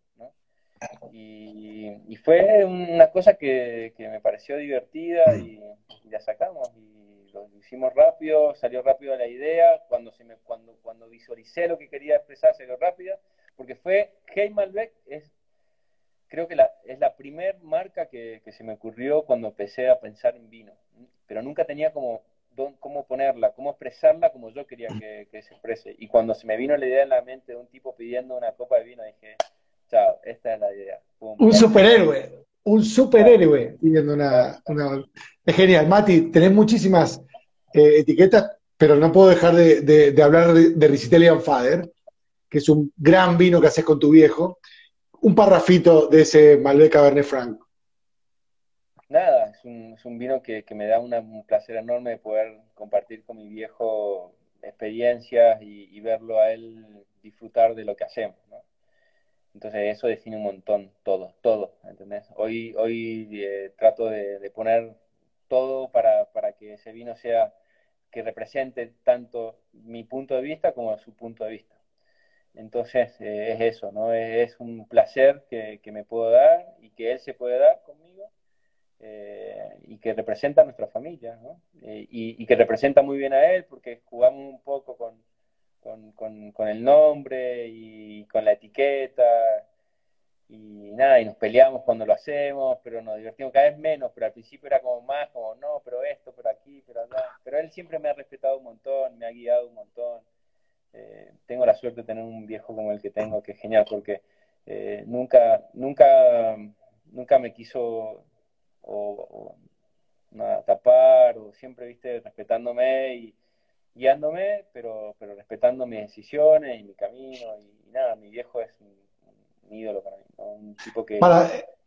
¿No? Y, fue una cosa que, me pareció divertida y, la sacamos y lo hicimos rápido, salió rápido la idea, cuando, se me, cuando, cuando visualicé lo que quería expresar salió rápido, porque fue Hey Malbec es creo que la, es la primer marca que, se me ocurrió cuando empecé a pensar en vino, pero nunca tenía como cómo ponerla, cómo expresarla como yo quería que, se exprese. Y cuando se me vino la idea en la mente de un tipo pidiendo una copa de vino, dije, chao, esta es la idea. Un superhéroe, un superhéroe pidiendo una, Es genial. Mati, tenés muchísimas eh, etiquetas, pero no puedo dejar de, hablar de, de Ricitelli Fader, que es un gran vino que haces con tu viejo un parrafito de ese Malbec Cabernet Franc. Nada, es un, vino que, me da un placer enorme de poder compartir con mi viejo experiencias y, verlo a él disfrutar de lo que hacemos, Entonces eso define un montón, todo, todo, ¿entendés? Hoy, hoy eh, trato de, poner todo para, para que ese vino sea, que represente tanto mi punto de vista como su punto de vista. Entonces eh, es eso, ¿no? Es, un placer que, me puedo dar y que él se puede dar conmigo eh, y que representa a nuestra familia, ¿no? Eh, y, que representa muy bien a él porque jugamos un poco con, con, el nombre y con la etiqueta y nada, y nos peleamos cuando lo hacemos, pero nos divertimos cada vez menos, pero al principio era como más, como no, pero esto, pero aquí, pero allá. Pero él siempre me ha respetado un montón, me ha guiado un montón. Eh, tengo la suerte de tener un viejo como el que tengo, que es genial, porque eh, nunca, nunca, nunca me quiso tapar, o siempre, viste, respetándome y guiándome, pero, pero respetando mis decisiones y mi camino, y, nada, mi viejo es un, ídolo para mí, un tipo que...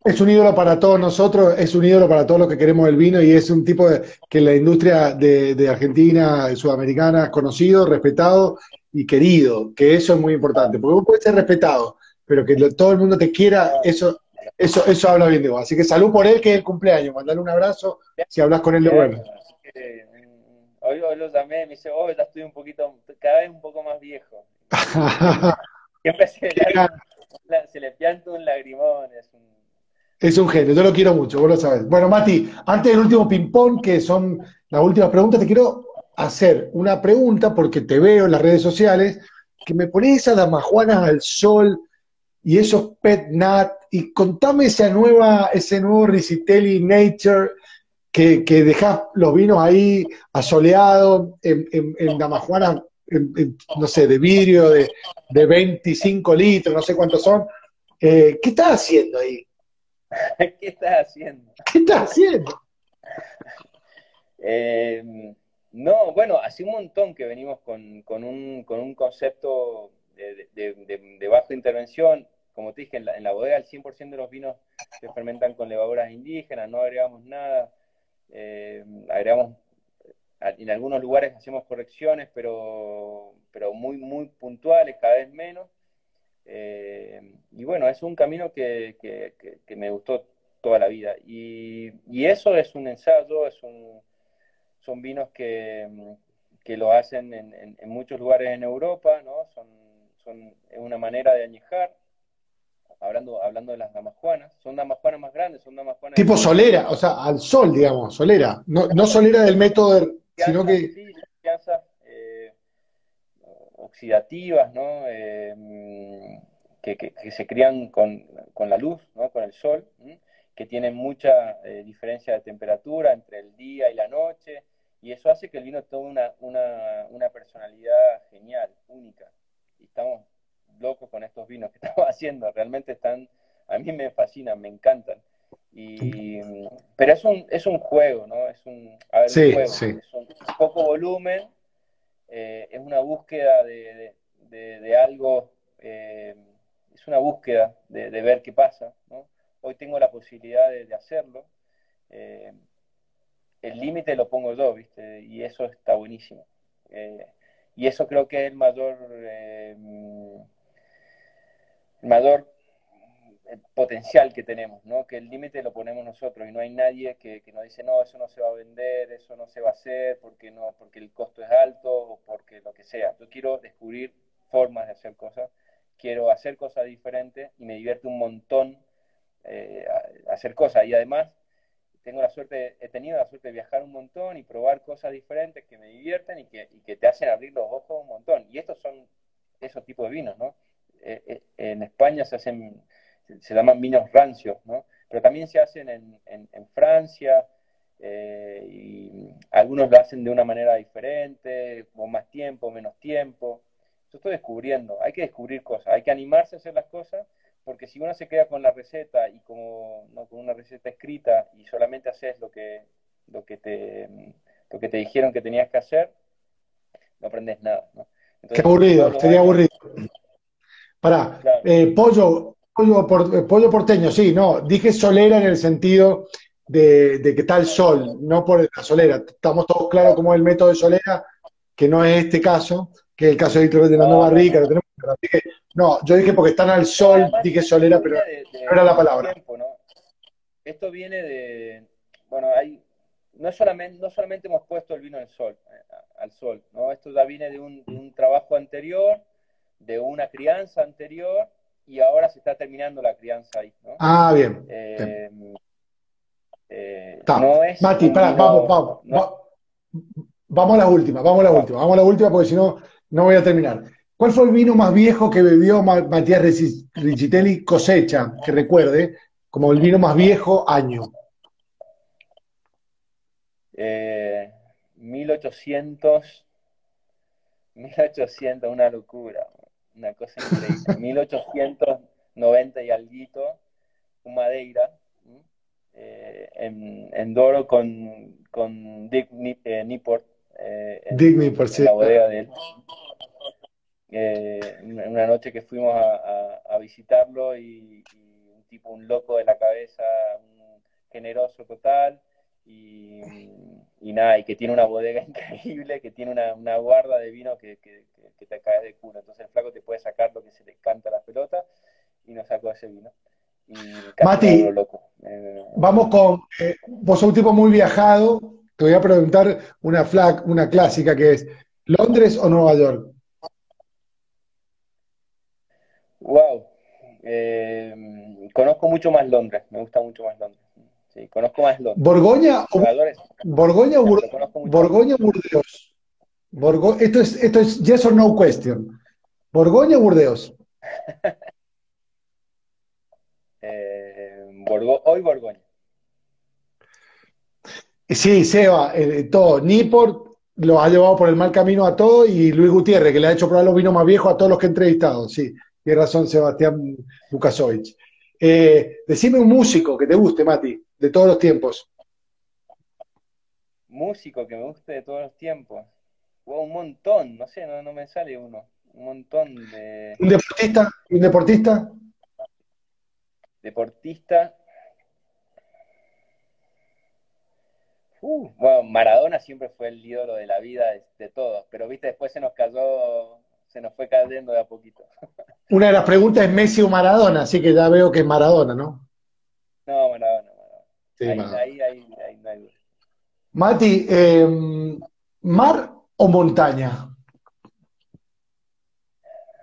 es un ídolo para todos nosotros, es un ídolo para todos los que queremos el vino y es un tipo que la industria de, de Argentina, sudamericana, es conocido, respetado y querido, que eso es muy importante, porque vos puedes ser respetado, pero que todo el mundo te quiera, eso, eso, eso habla bien de vos. Así que salud por él, que es el cumpleaños, mandale un abrazo si hablas con él de vuelta. Hoy, hoy, llamé, me dice, oh, ya estoy un poquito, cada vez un poco más viejo. Siempre se, le, se le pianta un lagrimón, es un... Es un genio, yo lo quiero mucho, vos lo sabés. Bueno, Mati, antes del último ping-pong, que son las últimas preguntas, te quiero hacer una pregunta, porque te veo en las redes sociales, que me pones esas damajuanas al sol y esos pet nat, y contame esa nueva, ese nuevo Ricitelli Nature que, que dejás los vinos ahí asoleados en, en, damajuanas, no sé, de vidrio de, de, 25 litros, no sé cuántos son. Eh, ¿Qué estás haciendo ahí? ¿Qué estás haciendo? ¿Qué estás haciendo? Eh, no, bueno, hace un montón que venimos con, un, con un, concepto de, baja intervención. como te dije, en la, en la bodega el 100% de los vinos se fermentan con levaduras indígenas, no agregamos nada, eh, agregamos, en algunos lugares hacemos correcciones, pero, pero muy, muy puntuales, cada vez menos. Eh, y bueno, es un camino que, que, me gustó toda la vida. Y, y, eso es un ensayo, es un, son vinos que, que lo hacen en, en, muchos lugares en Europa, ¿no? Son, son una manera de añejar hablando, hablando de las damajuanas, son damajuanas más grandes, son damajuanas... Tipo solera, o sea, al sol, digamos, solera, no, no solera del método, sino que... Sí, eh, oxidativas, ¿no? Eh, que, que, se crían con, con, la luz, ¿no? Con el sol, que tienen mucha eh, diferencia de temperatura entre el día y la noche, y eso hace que el vino tome una, una, una personalidad genial, única. Y estamos locos con estos vinos que estamos haciendo. Realmente están, a mí me fascinan, me encantan. Y, pero es un, es un juego, ¿no? Es un, juego, Es un poco volumen, eh, es una búsqueda de, de, algo, eh, es una búsqueda de, ver qué pasa, ¿no? Hoy tengo la posibilidad de, hacerlo. Eh, el límite lo pongo yo, ¿viste? Y eso está buenísimo. y eso creo que es el mayor mayor eh, potencial que tenemos, ¿no? Que el límite lo ponemos nosotros y no hay nadie que, nos dice, no, eso no se va a vender, eso no se va a hacer, porque, no, porque el costo es alto o porque lo que sea. Yo quiero descubrir formas de hacer cosas, quiero hacer cosas diferentes y me divierte un montón eh, hacer cosas. Y además, tengo la suerte, he tenido la suerte de viajar un montón y probar cosas diferentes que me divierten y que te hacen abrir los ojos un montón. Y estos son esos tipos de vinos, ¿no? Eh, eh, en España se hacen, se llaman vinos rancios, ¿no? Pero también se hacen en, en, Francia, eh, y algunos lo hacen de una manera diferente, con más tiempo, menos tiempo. Yo estoy descubriendo, hay que descubrir cosas, hay que animarse a hacer las cosas, porque si uno se queda con la receta y como, ¿no? con una receta escrita y solamente haces lo que, lo que, te, lo que te dijeron que tenías que hacer, no aprendes nada. ¿no? Qué aburrido, sería aburrido. Para, eh, pollo, pollo, pollo, porteño, sí, no, dije solera en el sentido de, que está el sol, no por la solera. Estamos todos claros cómo es el método de solera, que no es este caso, que es el caso de de la Nueva Rica, lo tenemos no, yo dije porque están al sol, dije solera, pero no era la palabra. Esto viene de, bueno, hay, no solamente, no solamente hemos puesto el vino al sol, eh, al sol, ¿no? Esto ya viene de un, de un trabajo anterior de una crianza anterior y ahora se está terminando la crianza ahí. ¿no? Ah, bien. Eh, eh, Mati, vamos, vamos, vamos a la última, vamos a la última, vamos a la última porque si no, no voy a terminar. ¿Cuál fue el vino más viejo que bebió Matías Riccitelli cosecha, que recuerde, como el vino más viejo año? Eh, 1800, 1800, una locura una cosa increíble. 1890 y alguito, un Madeira, eh, en, en, Doro con, con Dick eh, Niport, eh, en, la bodega de él. una noche que fuimos a, a, visitarlo y, y, un tipo, un loco de la cabeza, un generoso total, y, y, nada, y que tiene una bodega increíble, que tiene una, una guarda de vino que, que, que, te cae de culo. Entonces el flaco te puede sacar lo que se le canta a la pelota y nos sacó ese vino. Y Mati, loco. Eh, vamos con, eh, vos sos un tipo muy viajado, te voy a preguntar una, flag, una clásica que es, ¿Londres o Nueva York? Wow, eh, conozco mucho más Londres, me gusta mucho más Londres. Sí, conozco más Londres. ¿Borgoña o, Borgoña Borgoña Burdeos? esto, es, esto es yes or no question. ¿Borgoña o Burdeos? eh, hoy Borgoña. Sí, Seba, eh, todo. Niport lo ha llevado por el mal camino a todo y Luis Gutiérrez, que le ha hecho probar los vinos más viejos a todos los que he entrevistado. Sí, tiene razón Sebastián Lukasovich. Eh, decime un músico que te guste, Mati de todos los tiempos? Músico que me guste de todos los tiempos. un montón, no sé, no, me sale uno. Un montón de. ¿Un deportista? ¿Un deportista? deportista. Uh, bueno, Maradona siempre fue el ídolo de la vida de, todos, pero viste, después se nos cayó, se nos fue cayendo de a poquito. Una de las preguntas es Messi o Maradona, así que ya veo que es Maradona, ¿no? No, Maradona, Ahí, ahí, ahí, duda. Mati, em, ¿mar o montaña?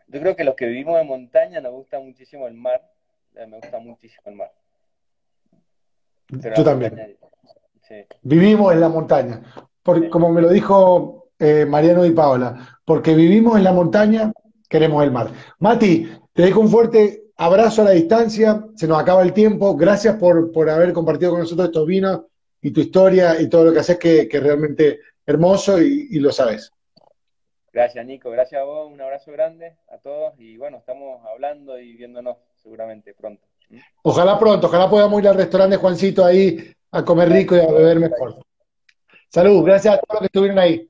Yo creo que los que vivimos en montaña nos gusta muchísimo el mar. Eh, me gusta muchísimo el mar. Yo también. Vivimos en la montaña. Como me lo dijo eh, Mariano y Paola, porque vivimos en la montaña, queremos el mar. Mati, te dejo un fuerte abrazo a la distancia. Se nos acaba el tiempo. Gracias por, por haber compartido con nosotros estos vinos y tu historia y todo lo que haces que, que realmente hermoso y lo sabes. Gracias, Nico. Gracias a vos. Un abrazo grande a todos. Y bueno, estamos hablando y viéndonos seguramente pronto. Ojalá pronto. Ojalá podamos ir al restaurante Juancito ahí a comer rico y a beber mejor. Salud. Gracias a todos los que estuvieron ahí.